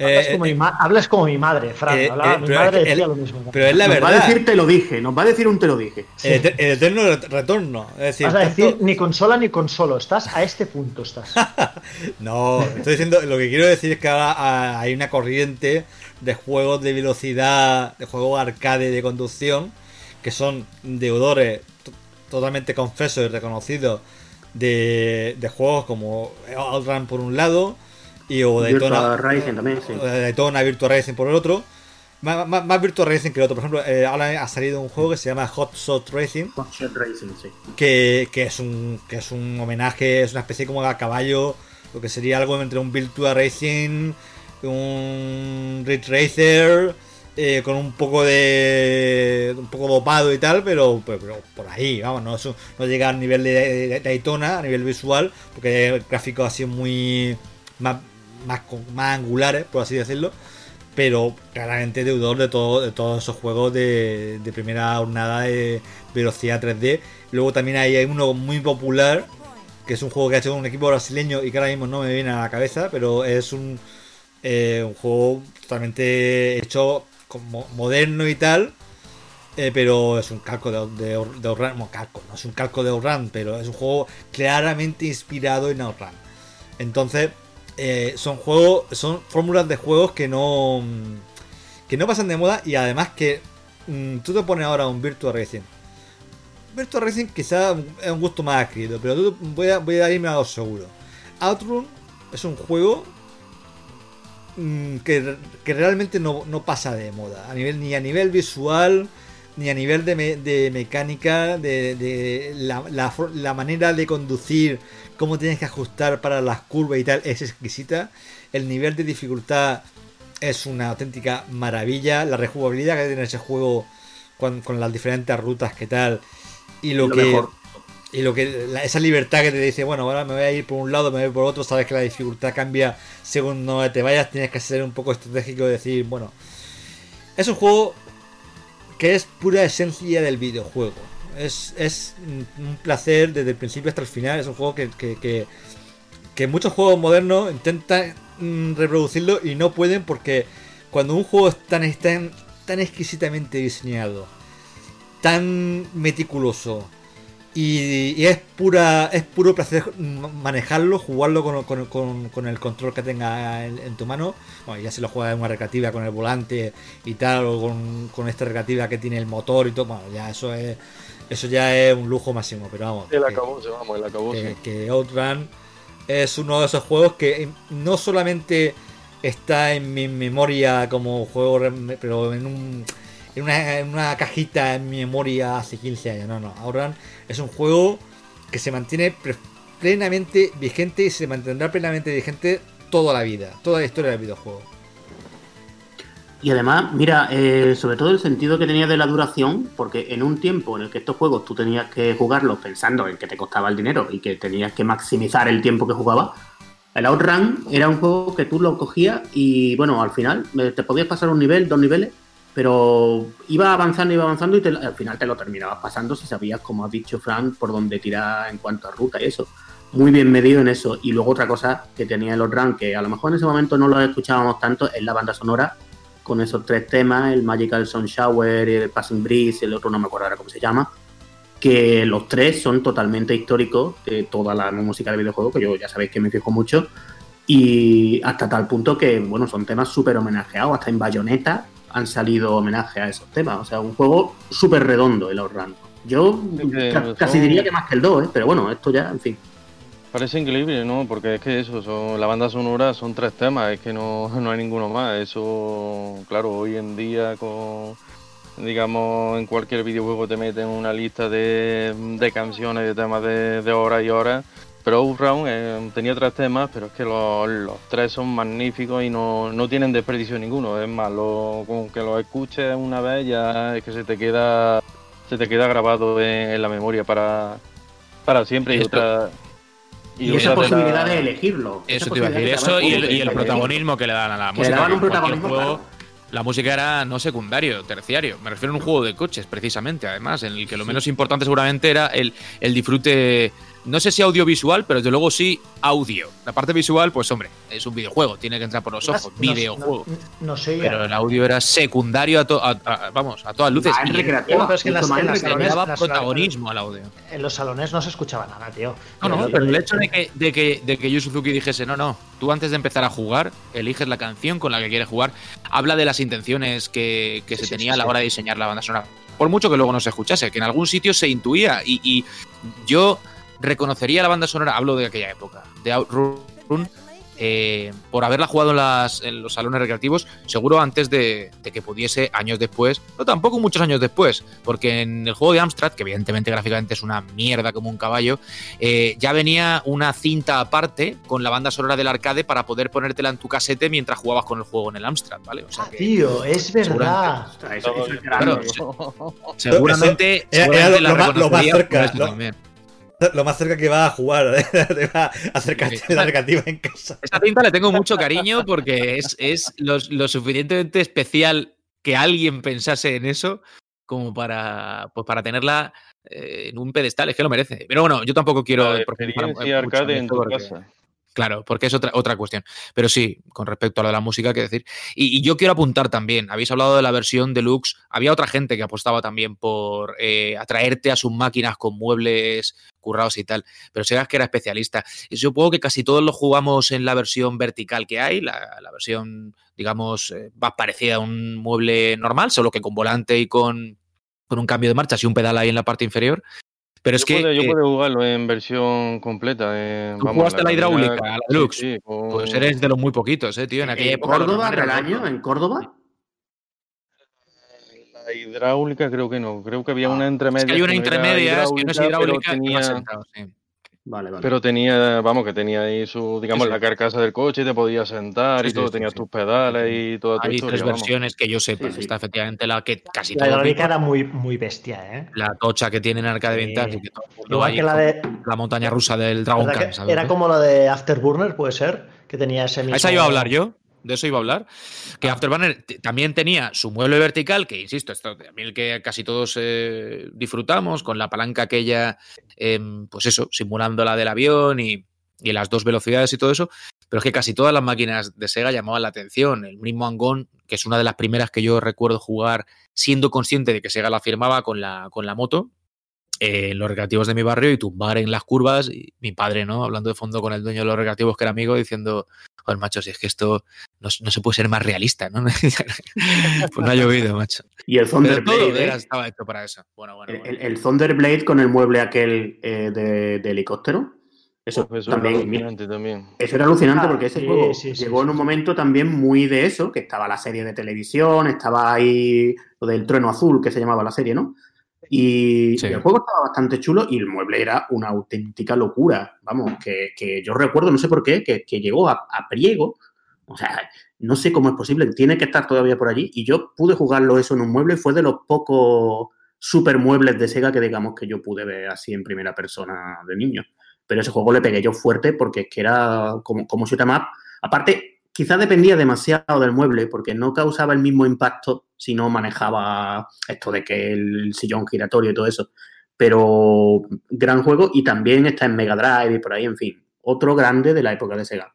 Hablas, Eh, como eh, mi hablas como mi madre, Fran. eh, eh, mi madre decía el- lo mismo. pero es la nos va a verdad. decir te lo dije, nos va a decir un te lo dije. El, ete- el eterno ret- retorno. Es decir, Vas a tanto- decir ni consola ni consolo. Estás a este punto, estás. No, estoy diciendo, lo que quiero decir es que ahora ah, hay una corriente de juegos de velocidad, de juegos arcade de conducción, que son deudores to- totalmente confesos y reconocidos de, de juegos como Outrun por un lado y o Daytona, Racing también, sí. Daytona Virtua Racing por el otro. Más, más, más Virtua Racing que el otro. Por ejemplo, eh, ahora ha salido un juego que se llama Hot Shot Racing, Hot Shot Racing, sí. que, que es un que es un homenaje, es una especie como a caballo, lo que sería algo entre un Virtua Racing, un Ridge Racer, eh, con un poco de un poco dopado y tal, pero, pero, pero por ahí, vamos, no, eso no llega al nivel de, de Daytona, a nivel visual, porque el gráfico así muy más, más, más angulares, por así decirlo. Pero claramente deudor de, todo, de todos esos juegos de, primera jornada de velocidad 3D. Luego también hay, hay uno muy popular que es un juego que ha hecho un equipo brasileño y que ahora mismo no me viene a la cabeza, pero es un, eh, un juego totalmente hecho como moderno y tal. eh, pero es un calco de, de, de bueno, calco, no es un calco de Outrun, pero es un juego claramente inspirado en Outrun. Entonces, eh, son juegos, son fórmulas de juegos que no que no pasan de moda y además que mm, tú te pones ahora un Virtua Racing. Virtua Racing quizá es un gusto más adquirido, pero tú, voy, a, voy a irme a lo seguro. Outrun es un juego mm, que, que realmente no, no pasa de moda, a nivel, ni a nivel visual, ni a nivel de, me- de mecánica, de, de la, la la manera de conducir, cómo tienes que ajustar para las curvas y tal, es exquisita. El nivel de dificultad es una auténtica maravilla. La rejugabilidad que tiene ese juego con, con las diferentes rutas que tal. Y lo, Lo que. mejor. Y lo que. la- esa libertad que te dice, bueno, ahora me voy a ir por un lado, me voy por otro, sabes que la dificultad cambia según no te vayas, tienes que ser un poco estratégico y decir, bueno. Es un juego que es pura esencia del videojuego. Es, es un placer desde el principio hasta el final. Es un juego que, que, que, muchos juegos modernos intentan mm, reproducirlo y no pueden porque cuando un juego es tan, tan, tan exquisitamente diseñado, tan meticuloso y, y es pura es puro placer manejarlo, jugarlo con, con- con- con el control que tenga en, en tu mano. Bueno, ya si lo juegas en una recreativa con el volante y tal, o con, esta recreativa que tiene el motor y todo, bueno, ya eso es eso ya es un lujo máximo, pero vamos. El que- acabose, vamos, el acabose. que, que Outrun es uno de esos juegos que no solamente está en mi memoria como juego, pero en, un, en, una, cajita en mi memoria hace 15 años. No, no. Outrun es un juego que se mantiene plenamente vigente y se mantendrá plenamente vigente toda la vida, toda la historia del videojuego. Y además, mira, eh, sobre todo el sentido que tenía de la duración, porque en un tiempo en el que estos juegos tú tenías que jugarlos pensando en que te costaba el dinero y que tenías que maximizar el tiempo que jugabas, el Outrun era un juego que tú lo cogías y, bueno, al final eh, te podías pasar un nivel, dos niveles, pero iba avanzando, iba avanzando y te- al final te lo terminabas pasando si sabías, como has dicho Frank, por dónde tirar en cuanto a ruta y eso. Muy bien medido en eso. Y luego otra cosa que tenía el Outrun, que a lo mejor en ese momento no lo escuchábamos tanto, es la banda sonora con esos tres temas, el Magical Sun Shower, el Passing Breeze, el otro no me acuerdo ahora cómo se llama, que los tres son totalmente históricos de toda la música de videojuego, que yo ya sabéis que me fijo mucho, y hasta tal punto que, bueno, son temas súper homenajeados, hasta en Bayonetta han salido homenaje a esos temas, o sea, un juego súper redondo el Outrun. Yo Sí, son- casi diría que más que el 2, ¿eh? pero bueno, esto ya, en fin. Parece increíble, ¿no? Porque es que eso, son, la banda sonora son tres temas, es que no, no hay ninguno más. Eso, claro, hoy en día con, digamos, en cualquier videojuego te meten una lista de, de canciones, de temas de, de horas y horas. Pero Outrun eh, tenía tres temas, pero es que los, los tres son magníficos y no, no tienen desperdicio ninguno. Es más, lo, con que los escuches una vez ya es que se te queda se te queda grabado en, en la memoria para, para siempre. Y, Esto- otra, Y, esa otra de la- posibilidad de elegirlo. esa Eso te iba a decir, posibilidad eso y el, y el te- protagonismo que le dan a la Que le música. daban un protagonismo, juego, claro. La música era no secundario, terciario. Me refiero a un juego de coches, precisamente, además, en el que lo menos importante seguramente era el, el disfrute, no sé si audiovisual, pero desde luego sí audio. La parte visual, pues hombre, es un videojuego, tiene que entrar por los ojos, No- videojuego. No, no sé. Pero el audio era secundario a, to- a- a- vamos, a todas luces. Ah, en Y recreativa, Bueno, pero es que en las- en salones- daba las- protagonismo al audio. En los salones no se escuchaba nada, tío. No, no, pero el hecho de que, de que, de que Yu Suzuki dijese, no, no, tú antes de empezar a jugar, eliges la canción con la que quieres jugar, habla de las intenciones que, que Sí, se sí, tenía sí, a la sí. hora de diseñar la banda sonora. Por mucho que luego no se escuchase, que en algún sitio se intuía. Y, y yo reconocería la banda sonora, hablo de aquella época, de Outrun, eh, por haberla jugado en, las, en los salones recreativos, seguro antes de, de que pudiese, años después, no tampoco muchos años después, porque en el juego de Amstrad, que evidentemente gráficamente es una mierda como un caballo, eh, ya venía una cinta aparte con la banda sonora del arcade para poder ponértela en tu casete mientras jugabas con el juego en el Amstrad, ¿vale? O sea Ah, tío, es verdad. O sea, eso- eso es. Claro, seguramente, Era- era seguramente lo- la lo más- cerca. Lo más cerca que va a jugar, te va a acercarte Sí. a la recreativa en casa. Esta cinta le tengo mucho cariño porque es, es lo, lo suficientemente especial que alguien pensase en eso como para, pues para tenerla eh, en un pedestal, es que lo merece. Pero bueno, yo tampoco quiero... La experiencia en arcade en tu porque- casa. Claro, porque es otra, otra cuestión. Pero sí, con respecto a lo de la música, que decir. Y, yo quiero apuntar también, habéis hablado de la versión deluxe, había otra gente que apostaba también por eh, atraerte a sus máquinas con muebles currados y tal, pero Sega que era especialista. Y supongo que casi todos lo jugamos en la versión vertical que hay, la, versión, digamos, eh, más parecida a un mueble normal, solo que con volante y con, con un cambio de marchas y un pedal ahí en la parte inferior. Pero es yo que... puedo, yo eh, puedo jugarlo en versión completa. eh, ¿Tú vamos, jugaste la hidráulica, la sí, deluxe? sí, con- pues eres de los muy poquitos, eh, tío. En aquella ¿En época... lo Córdoba, era Relaño? ¿En Córdoba? La hidráulica creo que no. Creo que había Ah, una Es entremedia. que hay una no es que no es hidráulica, que tenía- sentado, sí. Vale, vale. Pero tenía, vamos, que tenía ahí su, digamos, Sí, sí. la carcasa del coche, te podías sentar Sí, y todo, sí, tenías sí. tus pedales y toda tu Hay historia. tres vamos. versiones que yo sepa. Sí, sí. Está efectivamente la que casi La vimos, era muy, muy bestia, ¿eh? la tocha que tiene en Arcade. Vintage. y que todo Igual ahí que la de. la montaña rusa del Dragon ¿verdad Khan, ¿sabes? Era como la de Afterburner, puede ser, que tenía ese mismo. A esa iba a hablar yo. De eso iba a hablar. Que Afterburner t- también tenía su mueble vertical, que insisto, esto también el que casi todos eh, disfrutamos, con la palanca aquella, em, pues eso, simulando la del avión y, y las dos velocidades y todo eso. Pero es que casi todas las máquinas de Sega llamaban la atención. El mismo Angón, que es una de las primeras que yo recuerdo jugar siendo consciente de que Sega la firmaba con la, con la moto, eh, en los recreativos de mi barrio y tumbar en las curvas. Y mi padre, ¿no? Hablando de fondo con el dueño de los recreativos, que era amigo, diciendo, joder, macho, si es que esto no, no se puede ser más realista, ¿no? pues no ha llovido, macho. Y el Thunderblade, ¿eh? estaba hecho para eso. Bueno, bueno, El, bueno. el- el Thunderblade con el mueble aquel eh, de, de helicóptero. Eso Pues eso era también. alucinante también. Eso era alucinante Ah, porque ese sí, juego sí, sí, llegó sí, en un momento también muy de eso, que estaba la serie de televisión, estaba ahí lo del trueno azul, que se llamaba la serie, ¿no? Y, Sí. y el juego estaba bastante chulo y el mueble era una auténtica locura. Vamos, que, que yo recuerdo, no sé por qué, que, que llegó a, a Priego. O sea, no sé cómo es posible, tiene que estar todavía por allí. Y yo pude jugarlo eso en un mueble, fue de los pocos super muebles de Sega que digamos que yo pude ver así en primera persona de niño. Pero ese juego le pegué yo fuerte porque es que era como, como shoot 'em up. Aparte, quizás dependía demasiado del mueble porque no causaba el mismo impacto si no manejaba esto de que el sillón giratorio y todo eso. Pero gran juego y también está en Mega Drive y por ahí, en fin. Otro grande de la época de Sega.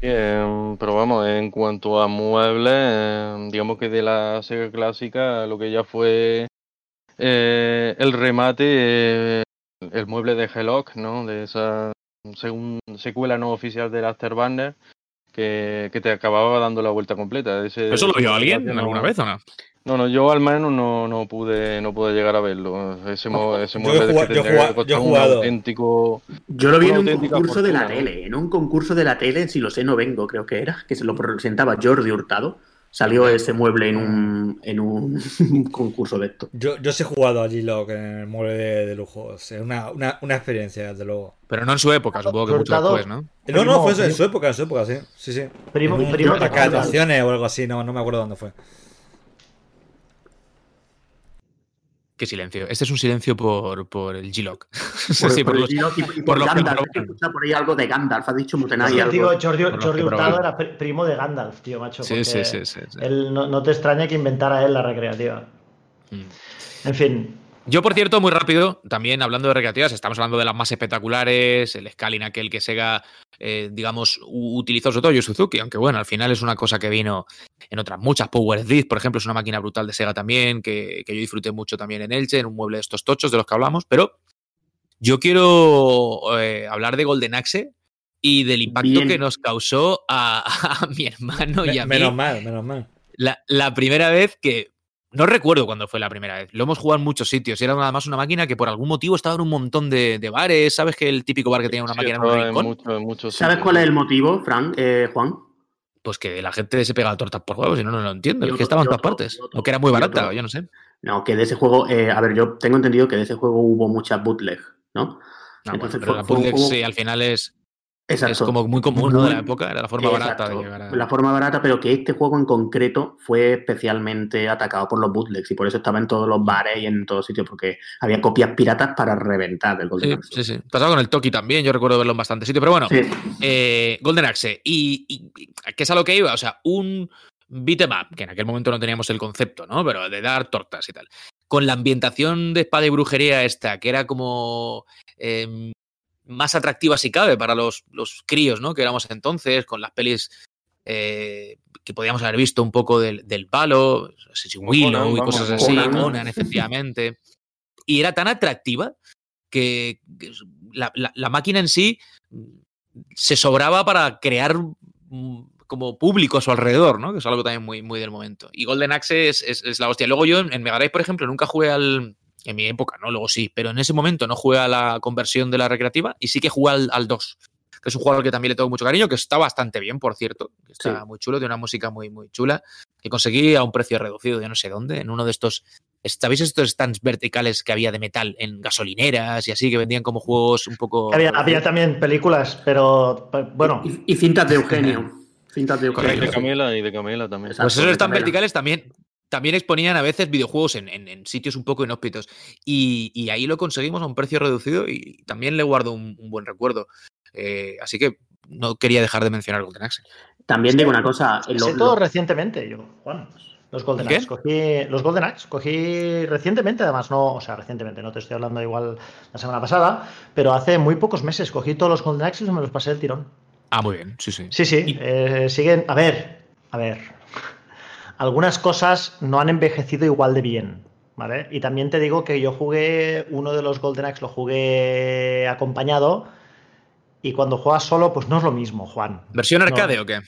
Bien, pero vamos, en cuanto a muebles, eh, digamos que de la Sega clásica, lo que ya fue eh, el remate, eh, el mueble de Hellock, ¿no? De esa segun- secuela no oficial del Afterburner, que, que te acababa dando la vuelta completa. Ese- ¿Eso lo vio alguien no- alguna vez o no? No, no, yo al menos no, no pude no pude llegar a verlo. Ese, mo- ese Yo he jugado- que yo jugado- yo he un auténtico... Yo lo vi en un concurso de la tele, en un concurso de la tele, si lo sé, no vengo, creo que era, que se lo presentaba Jordi Hurtado. Salió ese mueble en un, en un concurso de esto. Yo, yo sí he jugado allí lo que en el mueble de, de lujo. O sea, una, una, una experiencia, desde luego. Pero no en su época, supongo que mucho después, ¿no? No, no, Primo, fue eso, en primo. su época, en su época, sí. Sí, sí. Primo- primo de atracciones o algo así, no, no me acuerdo dónde fue. Qué silencio. Este es un silencio por, por el G-Lock. Por, sí, por por el los- Gilo y- y por los que Gandalf. He escuchado por ahí algo de Gandalf. Ha dicho Mutenay que, algo. tío, Jordi, Jordi que Hurtado era pri- primo de Gandalf, tío, macho. Sí, sí, sí, sí. Él no, no te extraña que inventara él la recreativa. Mm. En fin, Yo, por cierto, muy rápido, también hablando de recreativas, estamos hablando de las más espectaculares, el scaling aquel que Sega, eh, digamos, u- utilizó sobre todo Yu Suzuki, aunque bueno, al final es una cosa que vino en otras muchas. Power Disc, por ejemplo, es una máquina brutal de Sega también, que, que yo disfruté mucho también en Elche, en un mueble de estos tochos de los que hablamos, pero yo quiero eh, hablar de Golden Axe y del impacto Bien. que nos causó a, a mi hermano y a mí menos mal, menos mal. la, la primera vez que. No recuerdo cuándo fue la primera vez. Lo hemos jugado en muchos sitios. y Era nada más una máquina que por algún motivo estaba en un montón de, de bares. ¿Sabes que el típico bar que tenía una Sí, máquina en un en rincón? mucho- en muchos ¿Sabes cuál es el motivo, Frank, eh, Juan? Pues que la gente se pegaba tortas por huevos y no, no lo entiendo. Es que estaba en todas otro- partes. O que era muy barata, yo no sé. No, que de ese juego, eh, a ver, yo tengo entendido que de ese juego hubo muchas bootleg, ¿no? No, bueno, Entonces pero fue- la fue un bootleg juego- sí, al final es, Exacto. es como muy común ¿no? de la época. Era la forma barata de llegar a. La forma barata, pero que este juego en concreto fue especialmente atacado por los bootlegs y por eso estaba en todos los bares y en todos sitios, porque había copias piratas para reventar del Golden Sí, Axe. sí, sí. Pasaba con el Toki también. Yo recuerdo verlo en bastante sitio. Pero bueno, Sí. Eh, Golden Axe. Y, y- ¿qué es a lo que iba? O sea, un beat 'em up, que en aquel momento no teníamos el concepto, ¿no? Pero de dar tortas y tal. con la ambientación de espada y brujería esta, que era como em, más atractiva si cabe para los, los críos, ¿no? Que éramos entonces, con las pelis eh, que podíamos haber visto un poco del, del palo, Assassin's Willow y cosas vamos, así, Conan. Conan, efectivamente. Y era tan atractiva que, la, la- la máquina en sí mm, se sobraba para crear mm, como público a su alrededor, ¿no? Que es algo también muy, muy del momento. Y Golden Axe es, es- es la hostia. Luego yo en, en Mega Drive, por ejemplo, nunca jugué al... En mi época, ¿no? Luego sí, pero en ese momento no jugué a la conversión de la recreativa y sí que jugué al, al 2 que es un juego al que también le tengo mucho cariño, que está bastante bien, por cierto. que Está Sí. muy chulo, tiene una música muy, muy chula, que conseguí a un precio reducido de no sé dónde, en uno de estos. ¿Sabéis estos stands verticales que había de metal en gasolineras y así, que vendían como juegos un poco. Había, había también películas, pero pe- bueno, Y, y cintas de Eugenio. cintas de Y Eugenio. de Camila y de Camila también. Pues esos stands Camela. verticales también, también exponían a veces videojuegos en, en- en sitios un poco inhóspitos. Y, y ahí lo conseguimos a un precio reducido y también le guardo un, un buen recuerdo. Eh, así que no quería dejar de mencionar Golden Axe. También digo una cosa. sé lo- todo lo- recientemente, yo, Juan. Los Golden ¿Qué? Axe. Cogí, los Golden Axe cogí recientemente, además, no, o sea, recientemente, no te estoy hablando igual la semana pasada, pero hace muy pocos meses cogí todos los Golden Axe y me los pasé el tirón. Ah, muy bien, sí, sí. Sí, sí, Y- eh, siguen. A ver, a ver. Algunas cosas no han envejecido igual de bien, ¿vale? Y también te digo que yo jugué uno de los Golden Axe, lo jugué acompañado. Y cuando juegas solo, pues no es lo mismo, Juan. ¿Versión No. arcade o qué?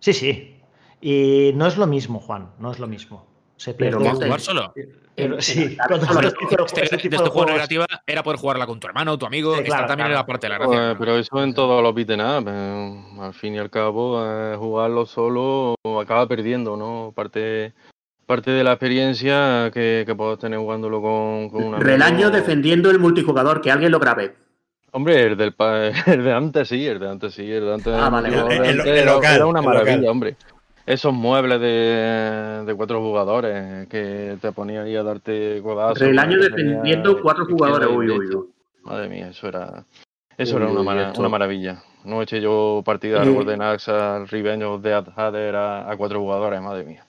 Sí, sí. Y no es lo mismo, Juan, no es lo mismo. Se Pero pierde. Jugar solo? Sí, cuando solo- este Este, de juego recreativa era poder jugarla con tu hermano o tu amigo. Sí, claro, también claro. era parte de la Pues, gracia. pero eso en todos los beaten up, eh, al fin y al cabo, eh, jugarlo solo acaba perdiendo, ¿no? Parte, parte de la experiencia que, que puedes tener jugándolo con, con un amigo. Relaño defendiendo el multijugador, que alguien lo grabe. Hombre, el, del el de antes sí, el de antes sí, el de antes, Ah, vale, el era, local, era una el maravilla, local. hombre. Esos muebles de, de cuatro jugadores que te ponían ahí a darte codazos. Relaño que defendiendo cuatro jugadores. Uy, uy, uy. Madre mía, eso era, eso Uy, era una, mara- maravilla. No eché yo partida al Golden Axe, al Revenge of the Adder a, a cuatro jugadores, madre mía.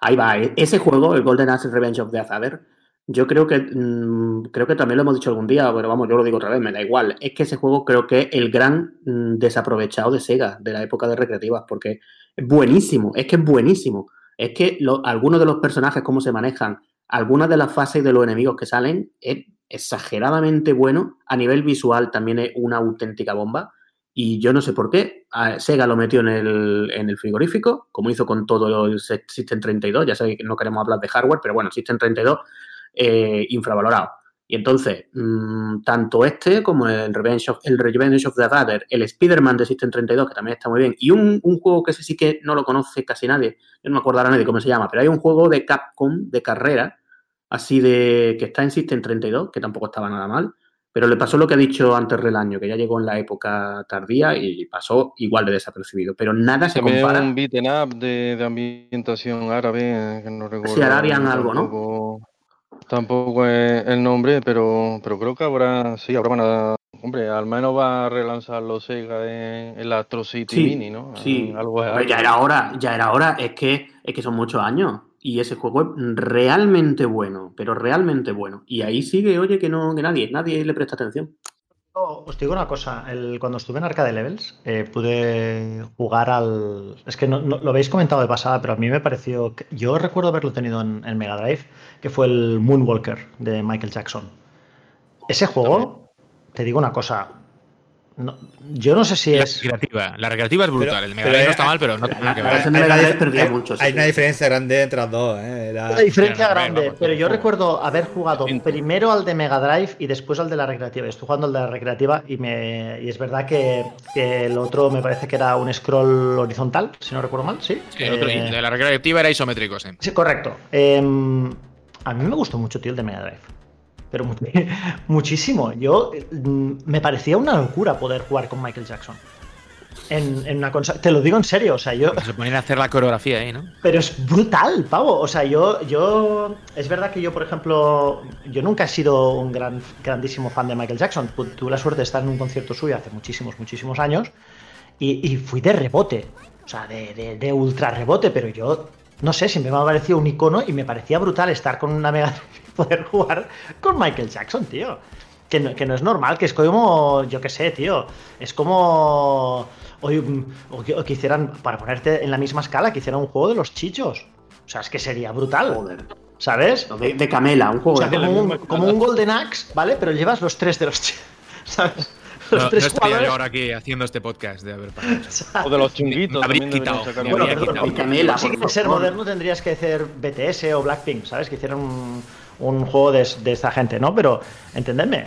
Ahí va, eh. ese juego, el Golden Axe Revenge of the Azader, yo creo que mm, creo que también lo hemos dicho algún día, pero vamos, yo lo digo otra vez, me da igual. Es que ese juego creo que es el gran mm, desaprovechado de Sega, de la época de recreativas, porque buenísimo, es que es buenísimo. Es que algunos de los personajes, cómo se manejan, algunas de las fases de los enemigos que salen, es exageradamente bueno. A nivel visual también es una auténtica bomba. Y yo no sé por qué. Sega lo metió en el, en el frigorífico, como hizo con todo el System 32. Ya sé que no queremos hablar de hardware, pero bueno, System 32 eh, infravalorado. Y entonces, mm, tanto este como el Revenge of, el Revenge of the Adder, el Spider-Man de System 32, que también está muy bien, y un, un juego que ese sí que no lo conoce casi nadie, yo no me acuerdo ahora nadie cómo se llama, pero hay un juego de Capcom de carrera, así de que está en System 32, que tampoco estaba nada mal, pero le pasó lo que ha dicho antes Relaño, que ya llegó en la época tardía y pasó igual de desapercibido, pero nada se También compara. un beaten up de, de ambientación árabe, que no recuerdo. Sí, Arabian algo, ¿no? Tampoco- es el nombre, pero, pero creo que ahora sí, ahora van a. Hombre, al menos va a relanzar los Sega en, en la Astro City Sí, Mini, ¿no? Sí, Algo es Hombre, algo. ya era hora, ya era hora, es que, es que son muchos años. Y ese juego es realmente bueno, pero realmente bueno. Y ahí sigue, oye, que no, que nadie, nadie le presta atención. Oh, Os digo una cosa, el- cuando estuve en Arcade Levels eh, pude jugar al... Es que no, no- lo habéis comentado de pasada, pero a mí me pareció... que- Yo recuerdo haberlo tenido en, en Mega Drive, que fue el Moonwalker de Michael Jackson. Ese juego, te digo una cosa, no- yo no sé si La es... recreativa. La recreativa es brutal. Pero- el Mega Drive no está mal, pero no tiene nada que la ver. Hay una Drive dif- perdía hay- mucho, sí, Hay sí. una diferencia grande entre las dos. ¿eh? Era- Una diferencia grande, pero yo recuerdo haber jugado primero al de Mega Drive y después al de la recreativa. Estoy jugando al de la recreativa y, me, y es verdad que, que el otro me parece que era un scroll horizontal, si no recuerdo mal, ¿sí? Sí, el otro- Eh, de la recreativa era isométrico, sí. Sí, correcto. Eh, a mí me gustó mucho, tío, el de Mega Drive. Pero mu- muchísimo. Yo mm, me parecía una locura poder jugar con Michael Jackson. En, en una consola. Te lo digo en serio, o sea, yo. Se ponían a hacer la coreografía ahí, ¿no? Pero es brutal, pavo. O sea, yo, yo. Es verdad que yo, por ejemplo, yo nunca he sido un gran, grandísimo fan de Michael Jackson. Tu- Tuve la suerte de estar en un concierto suyo hace muchísimos, muchísimos años. Y, y fui de rebote. O sea, de, de- de ultra rebote, pero yo no sé, siempre me ha parecido un icono y me parecía brutal estar con una Mega poder jugar con Michael Jackson, tío. Que no, que no es normal, que es como, yo qué sé, tío. Es como. O, o que, o que hicieran, para ponerte en la misma escala, que hicieran un juego de los chichos. O sea, es que sería brutal. Joder. ¿Sabes? De, de Camela, un O juego sea, de como un, como un Golden Axe, ¿vale? Pero llevas los tres de los chichos. ¿Sabes? Los No, no tres estaría yo ahora aquí haciendo este podcast de haber pasado eso. O de los chunguitos. Habría quitado, Bueno, quitado. pero Y Camela, si por quieres ser moderno tendrías que hacer BTS o Blackpink, ¿sabes? Que hicieran un, un juego de, de esta gente, ¿no? Pero, entendedme,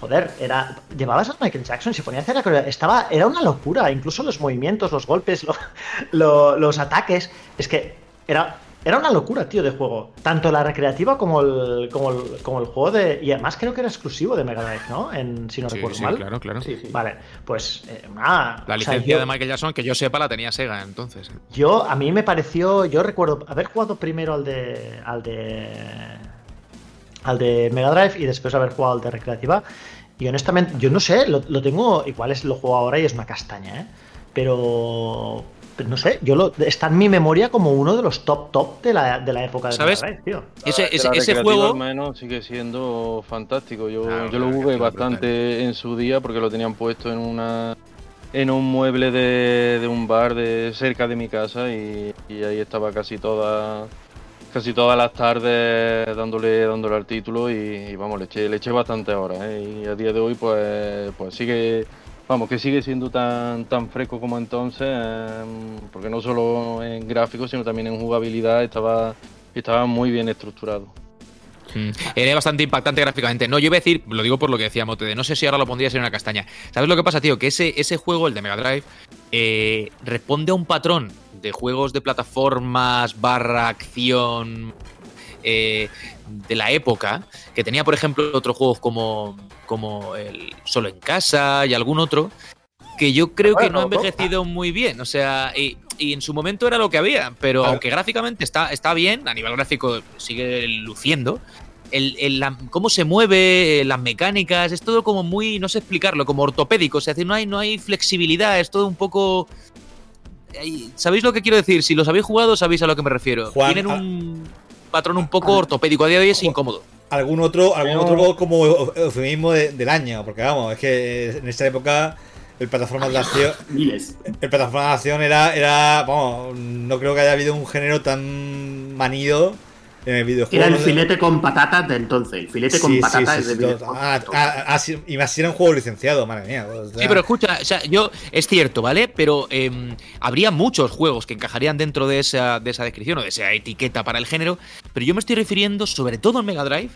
joder, era, llevabas a Michael Jackson, se ponía a hacer la estaba, era una locura, incluso los movimientos, los golpes, lo- lo- los ataques, es que era, era una locura, tío, de juego. Tanto la recreativa como el, como el, como el juego de... Y además creo que era exclusivo de Mega Drive, ¿no? En, si no Sí, recuerdo sí, mal. claro, claro. Sí, sí. Vale, pues eh, una... La sea, licencia yo- de Michael Jackson, que yo sepa, la tenía Sega entonces. yo, a mí me pareció, yo recuerdo haber jugado primero al de, al de, al de Mega Drive y después haber jugado al de Recreativa. Y honestamente, yo no sé, lo, lo tengo, igual es, lo juego ahora y es una castaña, ¿eh? Pero, pero no sé, yo lo, está en mi memoria como uno de los top top de la, de la época de ¿Sabes? Mega Drive, tío. Ese, ese, ese juego. al menos sigue siendo fantástico. Yo, Claro, yo lo jugué bastante en su día porque lo tenían puesto en una en un mueble de, de un bar de cerca de mi casa y, y ahí estaba casi toda casi todas las tardes dándole dándole al título y, vamos le eché le eché bastante horas ¿eh? y a día de hoy pues pues sigue vamos que sigue siendo tan tan fresco como entonces em, porque no solo en gráficos sino también en jugabilidad estaba estaba muy bien estructurado Mm, Era bastante impactante gráficamente. No, yo iba a decir, lo digo por lo que decía Mote, de no sé si ahora lo pondrías en una castaña. ¿Sabes lo que pasa, tío? Que ese, ese juego, el de Mega Drive, eh, responde a un patrón de juegos de plataformas barra acción eh, de la época, que tenía, por ejemplo, otros juegos como, como el Solo en Casa y algún otro, que yo creo que no ha envejecido muy bien. O sea, y, y en su momento era lo que había, pero Claro. aunque gráficamente está, está bien, a nivel gráfico sigue luciendo. El, el- la- cómo se mueve, las mecánicas, es todo como muy, no sé explicarlo, como ortopédico. O sea, es decir, no hay, no hay flexibilidad, es todo un poco. ¿Sabéis lo que quiero decir? Si los habéis jugado, sabéis a lo que me refiero. Juan, Tienen a- un patrón un poco ortopédico. A día de hoy es Juan- incómodo. algún otro, algún otro juego como eufemismo de- del año, porque vamos, es que en esta época el plataforma de acción, Miles. el plataforma de acción era, era, vamos, no creo que haya habido un género tan manido en el videojuego. Era el filete con patatas de entonces. El filete con Sí, patatas sí, es de sí, videojuego. ah, ah, ah, y más si era un juego licenciado, madre mía. o sea, Sí, pero escucha, o sea, yo es cierto, ¿vale? Pero em, habría muchos juegos que encajarían dentro de esa, de esa descripción o de esa etiqueta para el género, pero yo me estoy refiriendo sobre todo en Mega Drive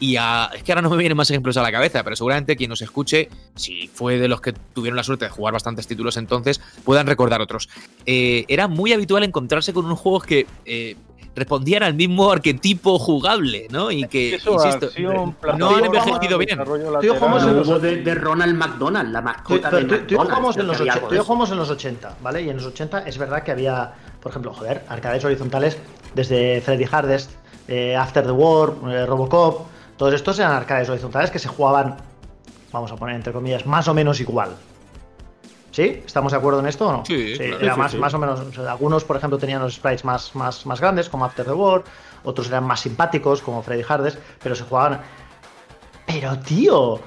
y a. Es que ahora no me vienen más ejemplos a la cabeza, pero seguramente quien nos escuche, si fue de los que tuvieron la suerte de jugar bastantes títulos entonces, puedan recordar otros. Eh, era muy habitual encontrarse con unos juegos que. eh, respondían al mismo arquetipo jugable, ¿no? Y que, Eso, insisto, acción, no han envejecido bien. lateral. jugamos en los- de, de Ronald McDonald, la mascota de McDonald's. jugamos en creo los que había 80, algo tú y yo de eso. jugamos en los 80, ¿vale? Y en los 80 es verdad que había, por ejemplo, joder, arcades horizontales desde Freddy Hardest, eh, After the War, eh, Robocop, todos estos eran arcades horizontales que se jugaban, vamos a poner entre comillas, más o menos igual. ¿Sí? ¿Estamos de acuerdo en esto o no? Sí, claro. era Sí, más, sí. más o menos. o sea, algunos, por ejemplo, tenían los sprites más, más, más grandes, como After the War, otros eran más simpáticos, como Freddy Hardest, pero se jugaban. Pero, tío,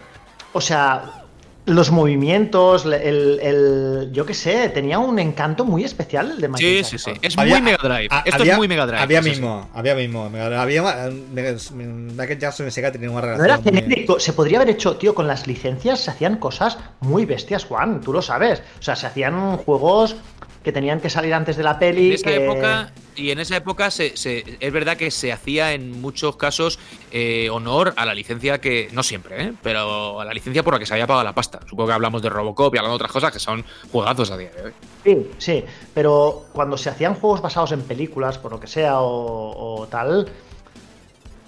o sea, los movimientos, el, el- yo qué sé, tenía un encanto muy especial el de Michael Sí, sí, sí. Jackson. Es Había- muy Mega Drive. a- Esto había- es muy Mega Drive. Había sí. mismo, había mismo. Había, Mega- Michael Jackson y Sega tenían una No relación. era muy- genérico, se podría haber hecho, tío, con las licencias se hacían cosas muy bestias, Juan, tú lo sabes. O sea, se hacían juegos que tenían que salir antes de la peli. En esa que- época, y en esa época se, se- es verdad que se hacía en muchos casos eh, honor a la licencia que, no siempre, ¿eh? pero a la licencia por la que se había pagado la pasta. Supongo que hablamos de Robocop y hablamos de otras cosas que son juegazos a día de hoy. Sí, sí, pero cuando se hacían juegos basados en películas, por lo que sea, o, o tal,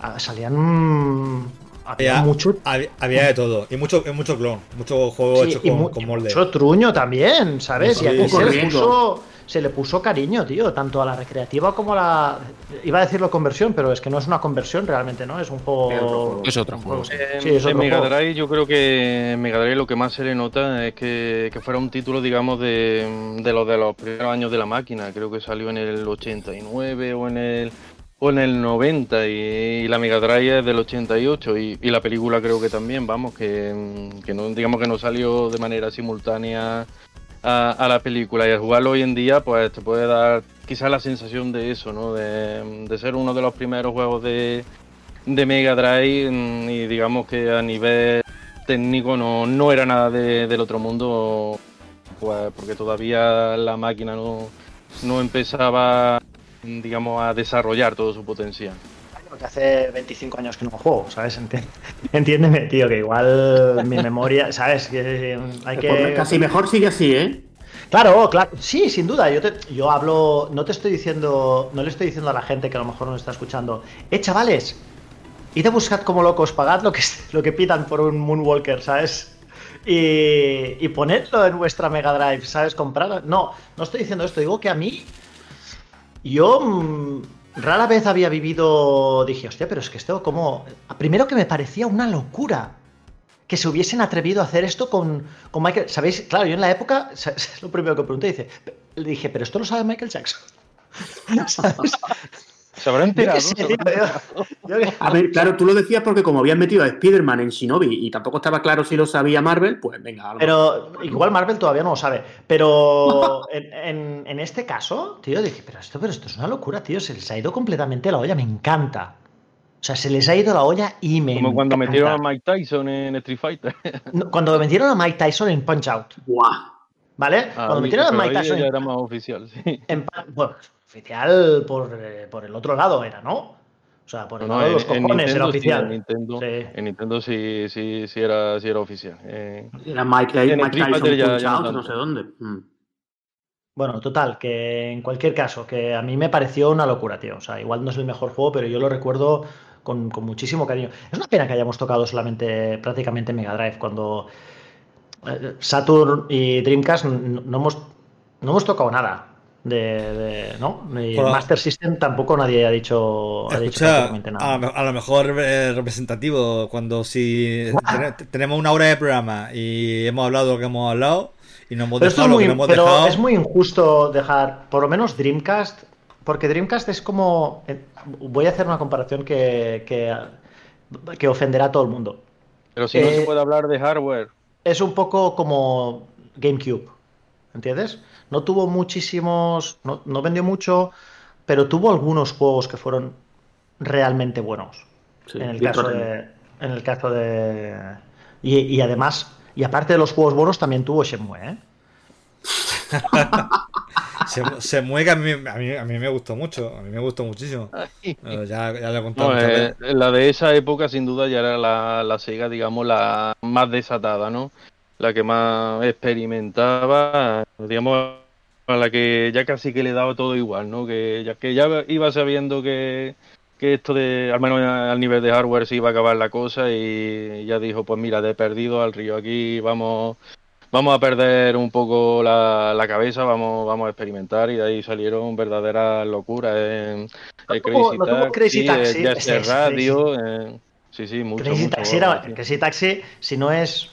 ah, salían. Había Había, mucho. había, había de todo. Y mucho, y mucho clon. Mucho juego sí, hecho con, mu- con y molde. mucho truño también, ¿sabes? Sí, y aquí sí, se corriendo. puso. se le puso cariño, tío, tanto a la recreativa como a la. Iba a decirlo conversión, pero es que no es una conversión realmente, ¿no? Es un juego. Es otro juego. Sí, En, sí, es en otro Mega juego. Drive yo creo que en Mega Drive lo que más se le nota es que, que fuera un título, digamos, de, de los de los primeros años de la máquina. Creo que salió en el 89 o en el o en el 90 y, la Mega Drive es del 88 y, la película creo que también, vamos, que, que no digamos que no salió de manera simultánea a, la película y al jugarlo hoy en día pues te puede dar quizás la sensación de eso, ¿no? De, de ser uno de los primeros juegos de, de Mega Drive mm, y digamos que a nivel técnico no, no era nada de- del otro mundo, pues porque todavía la máquina no, no empezaba, digamos, a desarrollar todo su potencial. Porque hace 25 años que no juego, ¿sabes? Enti- Entiéndeme, tío, que igual mi memoria, ¿sabes? Que hay Pues que. casi mejor sigue así, ¿eh? Claro, claro. Sí, sin duda. Yo, te- yo hablo. No te estoy diciendo. No le estoy diciendo a la gente que a lo mejor no está escuchando. Eh, chavales. Id a buscar como locos, pagad lo que, lo que pidan por un Moonwalker, ¿sabes? Y, y ponedlo en vuestra Mega Drive, ¿sabes? Comprarlo. No, no estoy diciendo esto. Digo que a mí. Yo mm, rara vez había vivido. Dije, hostia, pero es que esto como. Primero que me parecía una locura que se hubiesen atrevido a hacer esto con, con Michael. ¿Sabéis? Claro, yo en la época, es lo primero que pregunté, dice, le dije, pero esto lo sabe Michael Jackson. ¿Se habrá enterado? qué sé, ¿Se tío, habrá- yo- yo qué- A ver, claro, tú lo decías porque como habían metido a Spider-Man en Shinobi y tampoco estaba claro si lo sabía Marvel, pues venga, a lo mejor. Pero igual Marvel todavía no lo sabe. Pero en, en- en este caso, tío, dije, pero esto, pero esto es una locura, tío. Se les ha ido completamente la olla, me encanta. O sea, se les ha ido la olla y me. Como cuando encanta. metieron a Mike Tyson en Street Fighter. No, Cuando metieron a Mike Tyson en Punch Out, Buah. ¿vale? cuando Ahí- metieron a Mike ahí Tyson ya era más oficial, sí. En bueno, oficial por, eh, por el otro lado era, ¿no? O sea, por el No, lado de los en cojones era sí, oficial. en Nintendo, Sí. en Nintendo sí, sí, sí era, sí era oficial. Eh, Era Mike, En Mike Street Tyson ya- no Out, tanto. no sé dónde. Mm. Bueno, total, que en cualquier caso, que a mí me pareció una locura, tío. O sea, igual no es el mejor juego, pero yo lo recuerdo con, con muchísimo cariño. Es una pena que hayamos tocado solamente prácticamente Mega Drive, cuando eh, Saturn y Dreamcast no hemos, no hemos tocado nada. De, de- ¿no? Y Hola. Master System tampoco nadie ha dicho, ha dicho Escucha, nada. a, lo- a lo mejor eh, representativo, cuando si ten- tenemos una hora de programa y hemos hablado lo que hemos hablado y nos hemos Pero, dejado es lo muy, que no hemos pero dejado. es muy injusto dejar, por lo menos Dreamcast, porque Dreamcast es como. eh, Voy a hacer una comparación que, que, que ofenderá a todo el mundo. pero si no Eh, se puede hablar de hardware, Es un poco como GameCube, ¿entiendes? No tuvo muchísimos. No, no vendió mucho, pero tuvo algunos juegos que fueron realmente buenos. Sí, en el caso de. En el caso de. Y, y además. Y aparte de los juegos buenos, también tuvo Shenmue, ¿eh? Se, se mueve que a mí, a, mí, a mí me gustó mucho, a mí me gustó muchísimo. Ya, ya lo he contado no, eh, la de esa época sin duda ya era la, la Sega, digamos, la más desatada, ¿no? La que más experimentaba, digamos, a la que ya casi que le daba todo igual, ¿no? Que ya, que ya iba sabiendo que, que esto de, al menos al nivel de hardware, se iba a acabar la cosa y ya dijo, pues mira, de perdido al río, aquí vamos vamos a perder un poco la, la cabeza, vamos, vamos a experimentar y de ahí salieron verdaderas locuras. eh, No el tuvo- no tuvo Crazy Taxi, Taxi, es Radio, eh, sí, sí, mucho, Crazy mucho, Taxi, era- sí. Crazy Taxi, si no es,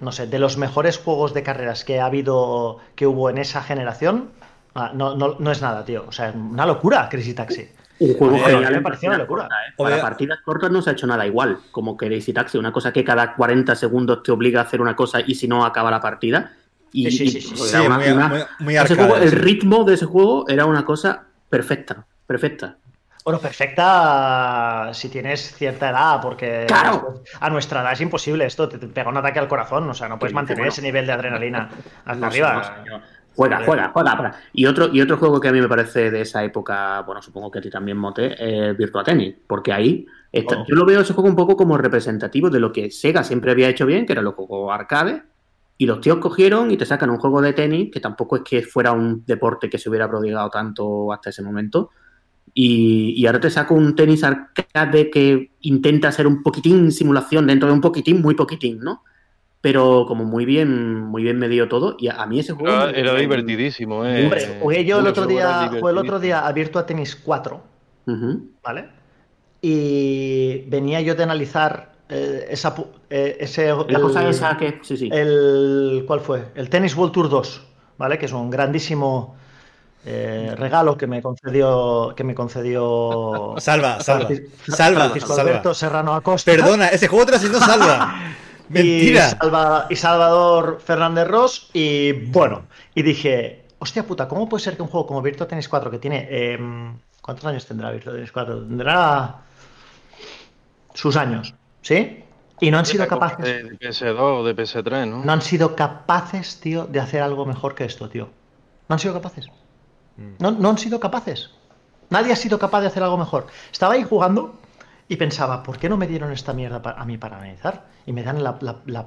no sé, de los mejores juegos de carreras que ha habido, que hubo en esa generación, ah, no, no, no es nada, tío. O sea, una locura Crazy Taxi. Un juego Oye, genial. me pareció una locura. ¿eh? Para partidas cortas no se ha hecho nada igual, como que Crazy Taxi, una cosa que cada 40 segundos te obliga a hacer una cosa y si no acaba la partida. Y, Sí, sí, y, sí, sí, muy, una- muy, muy ese arcade, juego, el ritmo de ese juego era una cosa perfecta, perfecta. Bueno, perfecta si tienes cierta edad, porque ¡Claro! a nuestra edad es imposible esto, te, pega un ataque al corazón, o sea, no puedes Sí, mantener bueno. ese nivel de adrenalina hasta No arriba. no Juega, juega, juega, juega. Y otro, y otro juego que a mí me parece de esa época, bueno, supongo que a ti también, Mote, es Virtua Tennis, porque ahí está- Oh. yo lo veo ese juego un poco como representativo de lo que Sega siempre había hecho bien, que eran los juegos arcade, y los tíos cogieron y te sacan un juego de tenis, que tampoco es que fuera un deporte que se hubiera prodigado tanto hasta ese momento, y, y ahora te saco un tenis arcade que intenta ser un poquitín simulación dentro de un poquitín, muy poquitín, ¿no? pero como muy bien, muy bien medido todo. Y a, mí ese juego. Era, me- era divertidísimo, ¿eh? Hombre, jugué yo el otro día, jugué el otro día a Virtua Tennis 4, Ujú. ¿vale? Y venía yo de analizar eh, esa, eh, ese... La el- cosa esa que. Sí, sí. el ¿cuál fue? El Tennis World Tour 2, ¿vale? Que es un grandísimo eh, regalo que me concedió que me concedió Salva, salva. Francis- Salva, Francisco salva. Alberto Serrano Acosta. Perdona, ese juego asignó Salva. Y, Mentira. Salva- y Salvador Fernández Ross. Y bueno, y dije, hostia puta, ¿cómo puede ser que un juego como Virtua Tennis 4, que tiene. eh, ¿Cuántos años tendrá Virtua Tennis 4? Tendrá sus años, ¿sí? Y no han sido capaces. De PS2 o de PS3, ¿no? No han sido capaces, tío, de hacer algo mejor que esto, tío. No han sido capaces. No, no han sido capaces. Nadie ha sido capaz de hacer algo mejor. Estaba ahí jugando y pensaba, ¿por qué no me dieron esta mierda a mí para analizar? Y me dan la, la- la-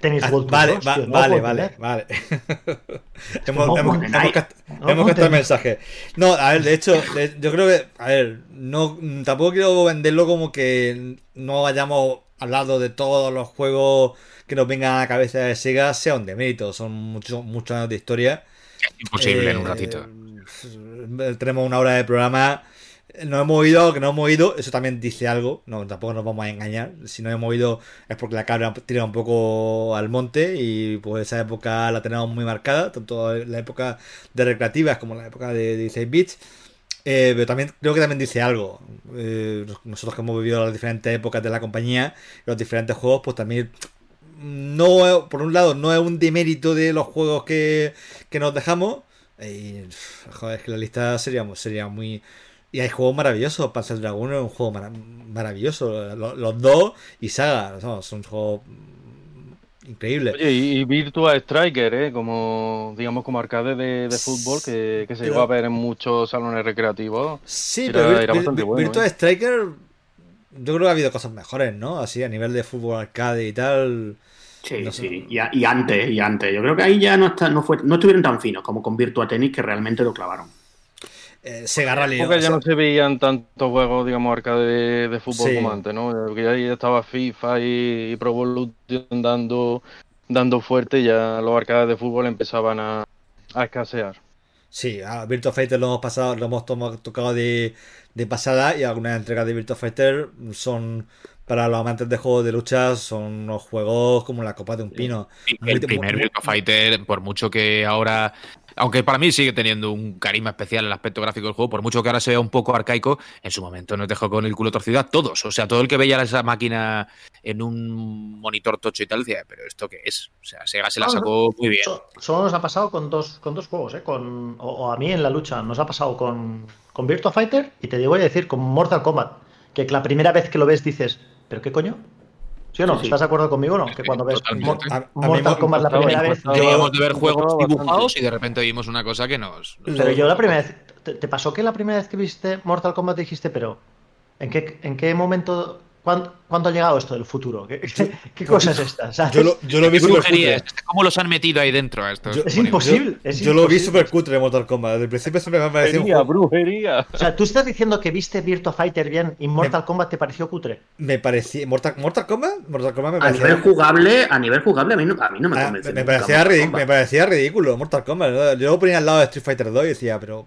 tenis Ah, vale, 2, va- no vale, vale, vale. hemos No hemos puedo captado el mensaje. No, a ver, de hecho, de- yo creo que, a ver, no, tampoco quiero venderlo como que no hayamos hablado de todos los juegos que nos vengan a la cabeza de Sega, sea un demérito, son muchos muchos años de historia. Imposible en un Eh, ratito. Tenemos una hora de programa. No hemos oído que no hemos oído, eso también dice algo. No, tampoco nos vamos a engañar. Si no hemos oído es porque la cabra tira un poco al monte y pues esa época la tenemos muy marcada, tanto la época de recreativas como la época de 16 bits. Eh, pero también creo que también dice algo. Eh, nosotros que hemos vivido las diferentes épocas de la compañía, los diferentes juegos, pues también no, por un lado, no es un demérito de los juegos que, que nos dejamos. Y, joder, es que la lista sería, sería muy. Y hay juegos maravillosos. Panzer Dragon es un juego mara- maravilloso. Los, los dos y Saga no, son juegos increíbles. Oye, y, Virtua Striker, ¿eh? Como, digamos, como arcade de, de fútbol que, que se llegó a ver en muchos salones recreativos. Sí, Era- pero Vir- era Vir- bastante Vir- bueno, Virtua ¿eh? Striker, yo creo que ha habido cosas mejores, ¿no? Así a nivel de fútbol arcade y tal. Sí, No sé. sí. Y, a- y antes, y antes. Yo creo que ahí ya no, está, no, fue, no estuvieron tan finos como con Virtua Tennis que realmente lo clavaron. Eh, Sega Rally. Porque o ya sea, no se veían tantos juegos, digamos, arcade de, de fútbol Sí. como antes, ¿no? Porque ya ahí estaba FIFA y, y Pro Evolution dando, dando fuerte y ya los arcades de fútbol empezaban a, a escasear. Sí, a Virtua Fighter lo hemos pasado, lo hemos tocado de, de pasada y algunas entregas de Virtua Fighter son para los amantes de juegos de lucha son unos juegos como la copa de un pino. El primer Virtua Fighter, por mucho que ahora. Aunque para mí sigue teniendo un carisma especial el aspecto gráfico del juego, por mucho que ahora sea un poco arcaico, en su momento nos dejó con el culo torcido a todos. O sea, todo el que veía esa máquina en un monitor tocho y tal decía, ¿pero esto qué es? O sea, Sega se la sacó muy bien. Solo nos ha pasado con dos, con dos juegos, ¿eh? Con, o, o a mí en la lucha nos ha pasado con, con Virtua Fighter y te voy a decir con Mortal Kombat, que la primera vez que lo ves dices, ¿pero qué coño? ¿Sí o no? Sí, sí. ¿Estás de acuerdo conmigo o no? Que cuando ves A- a Mortal Kombat la primera vez, Veníamos de ver juegos dibujados y de repente vimos una cosa que nos. nos- Pero yo la primera vez, ¿te, te pasó que la primera vez que viste Mortal Kombat dijiste, pero ¿en qué, en qué momento, cuándo, cuándo ha llegado esto del futuro? ¿Qué, qué, qué cosa es esta? ¿sabes? Yo lo, yo lo. ¿Cómo los han metido ahí dentro a estos? Yo- Es imposible. es Yo lo vi súper cutre de Mortal Kombat. Desde el principio siempre me ha parecido Brujería, brujería. O sea, tú estás diciendo que viste Virtua Fighter bien y Mortal Kombat te pareció cutre. Me parecía. ¿Mortal, Mortal Kombat? Mortal Kombat me A parecía. nivel jugable, a nivel jugable, a mí no, a mí no me Ah, convence. me, nunca parecía ridículo, Kombat. me parecía ridículo Mortal Kombat. Yo lo ponía al lado de Street Fighter 2 y decía, pero.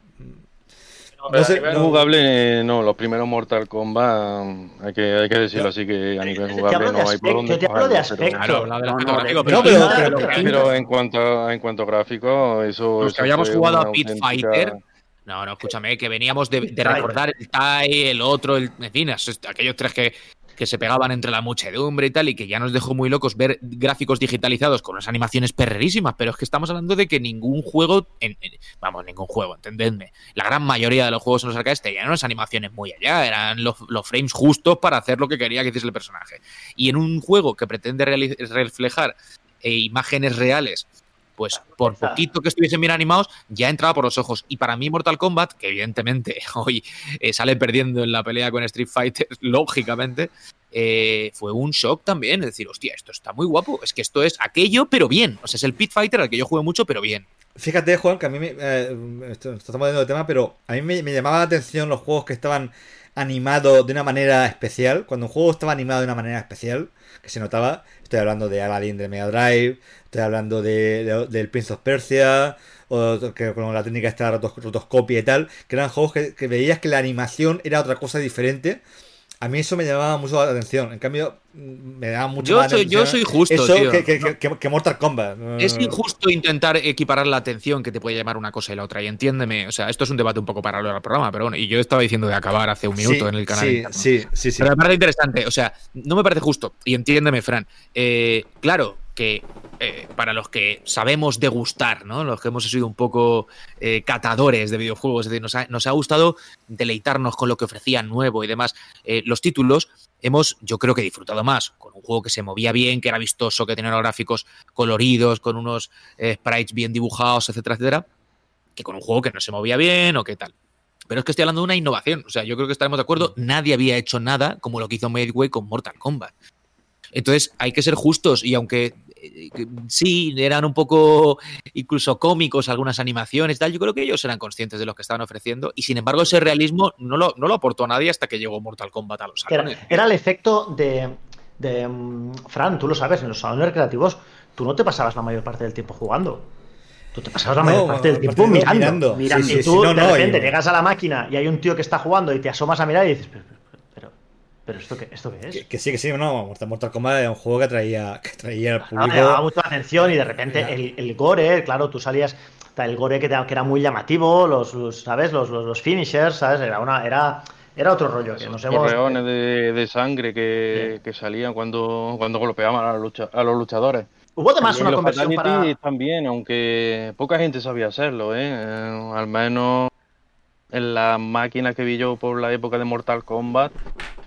No sé, nivel no- jugable, eh, no, los primeros Mortal Kombat, mm, hay que, hay que decirlo así que a nivel Te jugable hablo de no hay por aspecto, dónde te hablo de aspecto. Claro, gráfico, pero en cuanto a, en cuanto a gráficos, eso. Los eso que habíamos jugado a Pit auténtica- Fighter. No, no, escúchame, que veníamos de, recordar el Tai, el otro, el, en fin, aquellos tres que, que se pegaban entre la muchedumbre y tal, y que ya nos dejó muy locos ver gráficos digitalizados con unas animaciones perrerísimas, pero es que estamos hablando de que ningún juego, vamos, ningún juego, entendedme, la gran mayoría de los juegos en los arcades tenían unas animaciones muy allá, eran los, frames justos para hacer lo que quería que hiciese el personaje. Y en un juego que pretende reflejar eh, imágenes reales pues por poquito que estuviesen bien animados, ya entraba por los ojos. Y para mí Mortal Kombat, que evidentemente hoy eh, sale perdiendo en la pelea con Street Fighter, lógicamente, eh, fue un shock también. Es decir, hostia, esto está muy guapo. Es que esto es aquello, pero bien. O sea, es el Pit Fighter al que yo juego mucho, pero bien. fíjate, Juan, que a mí me. Eh, estamos yendo de tema, pero a mí me, me llamaba la atención los juegos que estaban animados de una manera especial. Cuando un juego estaba animado de una manera especial, que se notaba. Estoy hablando de Aladdin de Mega Drive, estoy hablando de, de- del Prince of Persia, o que con la técnica esta rotos- rotoscopia y tal, que eran juegos que veías que la animación era otra cosa diferente. A mí eso me llamaba mucho la atención. En cambio, me daba mucho Yo más soy- yo soy justo, Eso tío. que, que- que- que- que Mortal Kombat. Es injusto intentar equiparar la atención que te puede llamar una cosa y la otra. Y entiéndeme, o sea, esto es un debate un poco paralelo al programa, pero bueno, y yo estaba diciendo de acabar hace un minuto Sí, en el canal. Sí, sí, sí, sí. Pero me parece interesante, o sea, no me parece justo. Y entiéndeme, Fran. eh, claro que eh, para los que sabemos degustar, ¿no? Los que hemos sido un poco eh, catadores de videojuegos, es decir, nos ha, nos ha gustado deleitarnos con lo que ofrecían nuevo y demás. eh, los títulos hemos, yo creo que disfrutado más con un juego que se movía bien, que era vistoso, que tenía unos gráficos coloridos, con unos sprites bien dibujados, etcétera, etcétera, que con un juego que no se movía bien o qué tal. Pero es que estoy hablando de una innovación. O sea, yo creo que estaremos de acuerdo. Nadie había hecho nada como lo que hizo Midway con Mortal Kombat. Entonces, hay que ser justos. Y aunque que sí, eran un poco incluso cómicos algunas animaciones, y tal, yo creo que ellos eran conscientes de lo que estaban ofreciendo. Y sin embargo, ese realismo no lo, no lo aportó a nadie hasta que llegó Mortal Kombat a los Era, salones. era el efecto de, de, mm, Fran, tú lo sabes, en los salones recreativos tú no te pasabas la mayor parte del tiempo jugando. Tú te pasabas la No, mayor parte del tiempo mirando. mirando. Mirando. Sí, Y sí, tú sí, no, de no, repente llegas a la máquina y hay un tío que está jugando y te asomas a mirar y dices, pero, pero ¿esto, qué, ¿esto qué es? Que, que sí, que sí, no, Mortal, Mortal Kombat era un juego que atraía, que atraía al Ah, público. llamaba mucho la atención y de repente Era- el, el gore, claro, tú salías, el gore que, te- que era muy llamativo, los, los, ¿sabes? Los, los, los finishers, ¿sabes? Era, una, era, era otro rollo que nos hemos... Correones de, de sangre que, que salían cuando, cuando golpeaban a, la lucha- a los luchadores. Hubo además También una conversión para... también, aunque poca gente sabía hacerlo, ¿eh? Eh, Al menos en las máquinas que vi yo por la época de Mortal Kombat,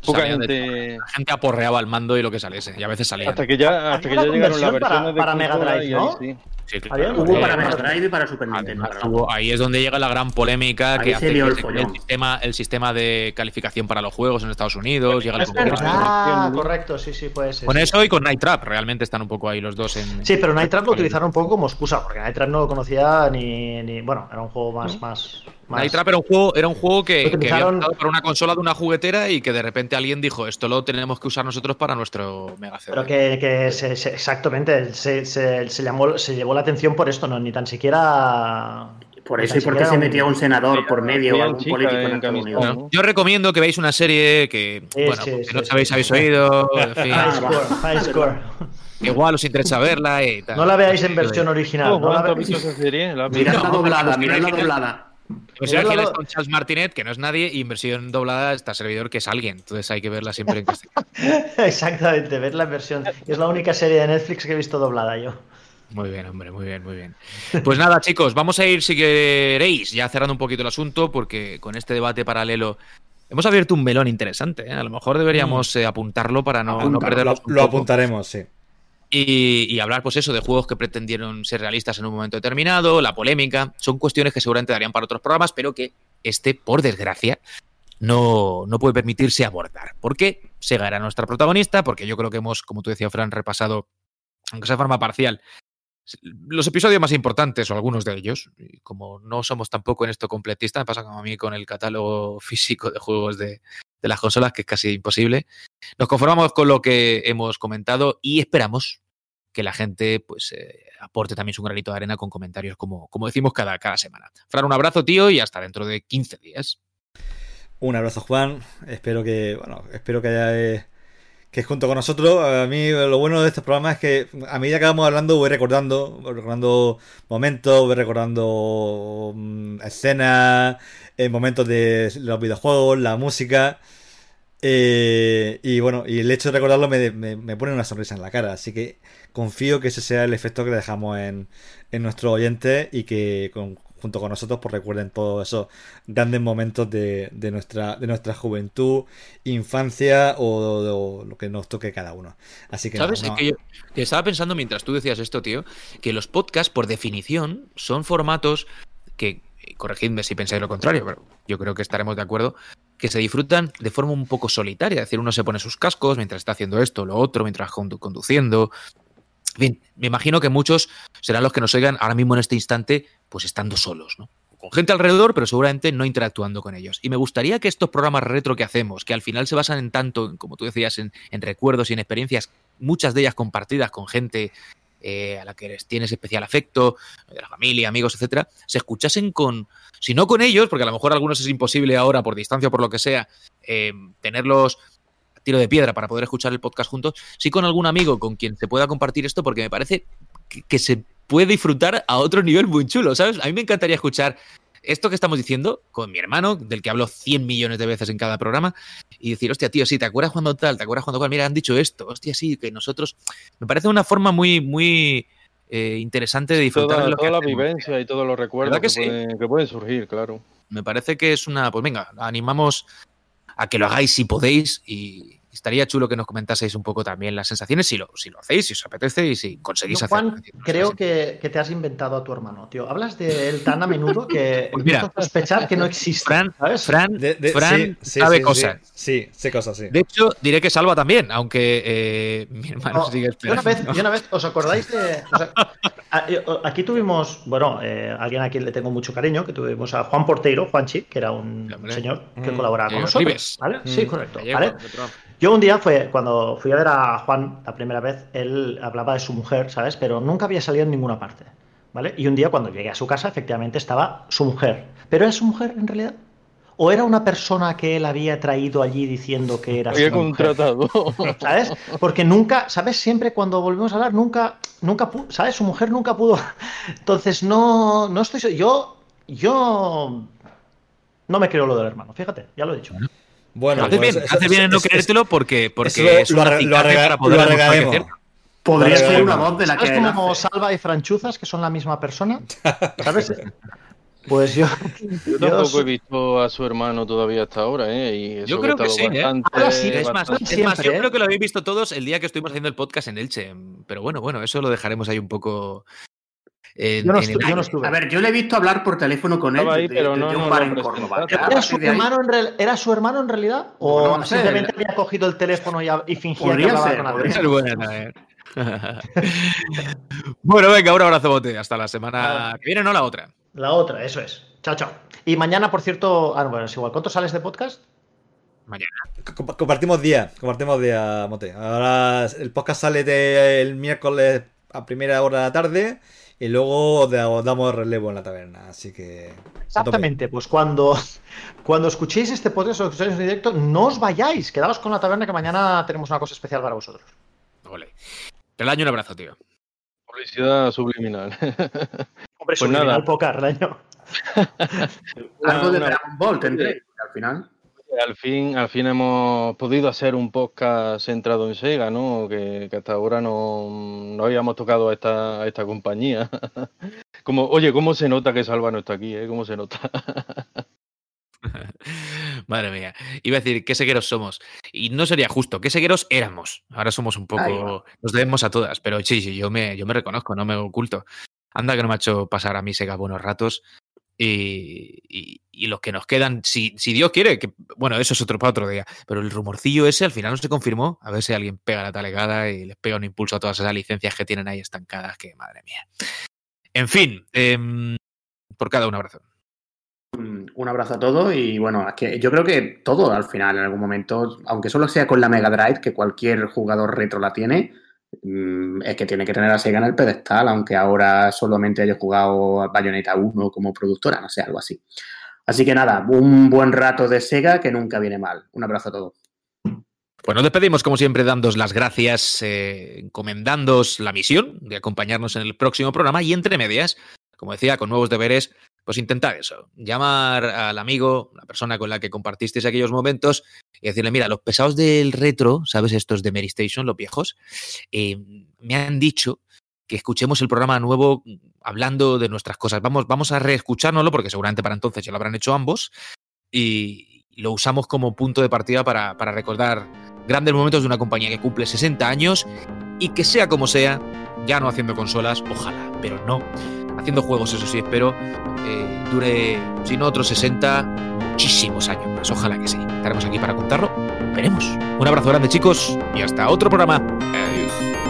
poca de gente... La gente aporreaba al mando y lo que saliese. Y a veces salía. Hasta que ya, hasta que Había ya una llegaron las para- versiones de para Mega Drive, ahí ¿no? sí. Sí, Había claro. un- Hubo Eh, para Mega Drive y para Super Nintendo. Además, ahí es donde llega la gran polémica Ahí que hace que el sistema, el sistema de calificación para los juegos en Estados Unidos. Llega el Es verdad, correcto, sí, sí, puede ser. Con sí. eso y con Night Trap, realmente están un poco ahí los dos en. Sí, pero Night Trap lo utilizaron un poco como excusa, porque Night Trap no lo conocía ni, ni- bueno, era un juego más, más, más- Night Trap era un juego, era un juego que, Lo que había utilizaron- para una consola de una juguetera y que de repente alguien dijo esto lo tenemos que usar nosotros para nuestro Mega CD. Pero que, que se- se- exactamente, se, se- se llamó, se llevó la atención por esto, no, ni tan siquiera. Por eso y porque se metía un senador por medio o algún político en. ¿no? Yo recomiendo que veáis una serie que, Sí, bueno, sí, si sí, no sabéis, habéis oído, en fin, High score, high score. igual os interesa verla y tal. No la veáis en versión original. Oh, No la ¿Cuánto has veáis- visto esa serie? ¿La has Mirad la doblada, mirad la doblada. Pues original es con Charles Martinet, que no es nadie, y versión doblada está servidor, que es alguien. Entonces hay que verla siempre en castellano. Exactamente, verla en versión. Es la única serie de Netflix que he visto doblada yo. Muy bien, hombre, muy bien, muy bien. Pues nada, chicos, vamos a ir, si queréis, ya cerrando un poquito el asunto, porque con este debate paralelo hemos abierto un melón interesante. ¿eh? A lo mejor deberíamos eh, apuntarlo para no, no perderlo. Lo, lo apuntaremos, sí. Y, hablar, pues eso, de juegos que pretendieron ser realistas en un momento determinado, la polémica. Son cuestiones que seguramente darían para otros programas, pero que este, por desgracia, no, no puede permitirse abordar. Porque Sega era nuestra protagonista, porque yo creo que hemos, como tú decías, Fran, repasado, aunque sea de forma parcial, los episodios más importantes, o algunos de ellos. Como no somos tampoco en esto completistas, me pasa como a mí con el catálogo físico de juegos de, de las consolas, que es casi imposible. Nos conformamos con lo que hemos comentado y esperamos que la gente pues eh, aporte también su granito de arena con comentarios como, como decimos cada, cada semana. Fran, un abrazo, tío, y hasta dentro de 15 días. Un abrazo, Juan. Espero que, bueno, espero que haya, eh, que junto con nosotros. A mí lo bueno de estos programas es que a medida que vamos hablando voy recordando, voy recordando momentos, voy recordando mm, escenas, eh, momentos de los videojuegos, la música. Eh, y bueno, y el hecho de recordarlo me, me- me pone una sonrisa en la cara. Así que confío que ese sea el efecto que dejamos en, en nuestros oyentes y que con- junto con nosotros pues recuerden todos esos grandes momentos de, de nuestra, de nuestra juventud, infancia o, o lo que nos toque cada uno. Así que, ¿Sabes? no, que yo que estaba pensando mientras tú decías esto, tío, que los podcasts, por definición, son formatos que, corregidme si pensáis lo contrario, pero yo creo que estaremos de acuerdo, que se disfrutan de forma un poco solitaria. Es decir, uno se pone sus cascos mientras está haciendo esto, lo otro, mientras condu- conduciendo. En me imagino que muchos serán los que nos oigan ahora mismo en este instante, pues estando solos, ¿no? Con gente alrededor, pero seguramente no interactuando con ellos. Y me gustaría que estos programas retro que hacemos, que al final se basan en tanto, como tú decías, en, recuerdos y en experiencias, muchas de ellas compartidas con gente eh, a la que les tienes especial afecto, de la familia, amigos, etcétera, se escuchasen con, si no con ellos, porque a lo mejor a algunos es imposible ahora por distancia o por lo que sea, eh, tenerlos tiro de piedra para poder escuchar el podcast juntos, sí con algún amigo con quien se pueda compartir esto, porque me parece que, que se puede disfrutar a otro nivel muy chulo, ¿sabes? A mí me encantaría escuchar esto que estamos diciendo con mi hermano, del que hablo 100 millones de veces en cada programa, y decir, hostia, tío, sí, ¿te acuerdas cuando tal? ¿Te acuerdas cuando cual? Mira, han dicho esto, hostia, sí, que nosotros... Me parece una forma muy, muy eh, interesante de disfrutar Toda, de lo toda que la hacemos. vivencia y todos los recuerdos ¿Verdad que, que sí? pueden, que pueden surgir, claro. Me parece que es una... Pues venga, animamos a que lo hagáis si podéis y estaría chulo que nos comentaseis un poco también las sensaciones, si lo, si lo hacéis, si os apetece y si conseguís hacerlo. Juan, creo que, que te has inventado a tu hermano, tío. Hablas de él tan a menudo que Pues mira, a sospechar que no existe. Fran, ¿sabes? Fran, De- de- Fran sí, sí, sabe sí, cosas. Sí, sí, sé cosas, sí. De hecho, diré que Salva también, aunque eh, mi hermano No, sigue yo una esperando. vez, yo una vez, ¿os acordáis de.? o sea, a- yo- aquí tuvimos, bueno, eh, alguien a quien le tengo mucho cariño, que tuvimos a Juan Porteiro, Juanchi, que era un Hombre. señor que Mm. colaboraba con Eh, nosotros. ¿vale? Mm. Sí, correcto. Gallego, ¿vale? Yo un día fue cuando fui a ver a Juan la primera vez, él hablaba de su mujer, ¿sabes? Pero nunca había salido en ninguna parte, ¿vale? Y un día cuando llegué a su casa, efectivamente estaba su mujer. ¿Pero era su mujer en realidad? ¿O era una persona que él había traído allí diciendo que era Había su mujer? contratado. ¿Sabes? Porque nunca, ¿sabes? Siempre cuando volvemos a hablar, nunca, nunca, ¿sabes? Su mujer nunca pudo. Entonces, no, no estoy. Yo, yo no me creo lo del hermano, fíjate, ya lo he dicho. Bueno, haces pues bien, eso- haces bien en no creértelo porque, porque eso es lo para poder lo. Podría ser una voz de la ¿Sabes que como nace. Salva y Franchuzas, que son la misma persona? ¿Sabes? Pues yo. Yo tampoco he visto a su hermano todavía hasta ahora, ¿eh? Y eso Yo creo he que estado sí, ¿eh? bastante- Ahora sí, Es más, es más, yo Siempre, ¿eh? creo que lo habéis visto todos el día que estuvimos haciendo el podcast en Elche. Pero bueno, bueno, eso lo dejaremos ahí un poco. Yo no en el estu- yo no aire. estuve. A ver, yo le he visto hablar por teléfono con él ahí, pero no- un bar en Córdoba. ¿Era su, hermano en real- ¿Era su hermano en realidad? ¿O No, no sé. simplemente había cogido el teléfono y, y fingía Podría que hablaba ser, con podría buena bueno, venga, un abrazo, bote. Hasta la semana que viene, no la otra. La otra, eso es. Chao, chao. Y mañana, por cierto. Ah, bueno, es igual. ¿Cuánto sales de podcast? Mañana. Compa- Compartimos día, compartimos día, Mote. Ahora el podcast sale de- el miércoles a primera hora de la tarde y luego da- os damos relevo en la taberna. Así que. Exactamente, pues cuando, cuando escuchéis este podcast o escuchéis en directo, no os vayáis, quedaos con la taberna que mañana tenemos una cosa especial para vosotros. Ole. Te daño un abrazo, tío. Publicidad subliminal. Hombre, Pues subliminal nada. poca, Raño. Algo de Dragon Ball tendré, al final. Al fin, al fin hemos podido hacer un podcast centrado en Sega, ¿no? Que, que hasta ahora no, no habíamos tocado a esta, a esta compañía. Como, oye, ¿cómo se nota que Salva no está aquí? Eh? ¿Cómo se nota? Madre mía. Iba a decir, qué segueros somos. Y no sería justo, qué segueros éramos. Ahora somos un poco. Nos debemos a todas, pero sí, sí, yo me, yo me reconozco, no me oculto. Anda que no me ha hecho pasar a mí Sega buenos ratos. Y, y- los que nos quedan, si, si Dios quiere, que bueno, eso es otro para otro día. Pero el rumorcillo ese al final no se confirmó. A ver si alguien pega la talegada y les pega un impulso a todas esas licencias que tienen ahí estancadas, que madre mía. En fin, em, por cada un abrazo. Un abrazo a todos y bueno, es que yo creo que todo al final, en algún momento, aunque solo sea con la Mega Drive, que cualquier jugador retro la tiene, es que tiene que tener a Sega en el pedestal, aunque ahora solamente haya jugado Bayonetta 1 como productora, no sé, algo así. Así que nada, un buen rato de Sega que nunca viene mal. Un abrazo a todos. Pues nos despedimos, como siempre, dándos las gracias, eh, encomendándoos la misión de acompañarnos en el próximo programa y entre medias, como decía, con nuevos deberes, pues intentar eso, llamar al amigo, la persona con la que compartisteis aquellos momentos y decirle, mira, los pesados del retro, ¿sabes? Estos de Mary Station, los viejos, eh, me han dicho que escuchemos el programa nuevo hablando de nuestras cosas. Vamos, vamos a reescuchárnoslo porque seguramente para entonces ya lo habrán hecho ambos y lo usamos como punto de partida para, para recordar grandes momentos de una compañía que cumple 60 años y que sea como sea, ya no haciendo consolas, ojalá, pero no, haciendo juegos, eso sí, espero, eh, dure, si no otros 60, muchísimos años ojalá que sí. Estaremos aquí para contarlo, veremos. Un abrazo grande chicos y hasta otro programa. Adiós.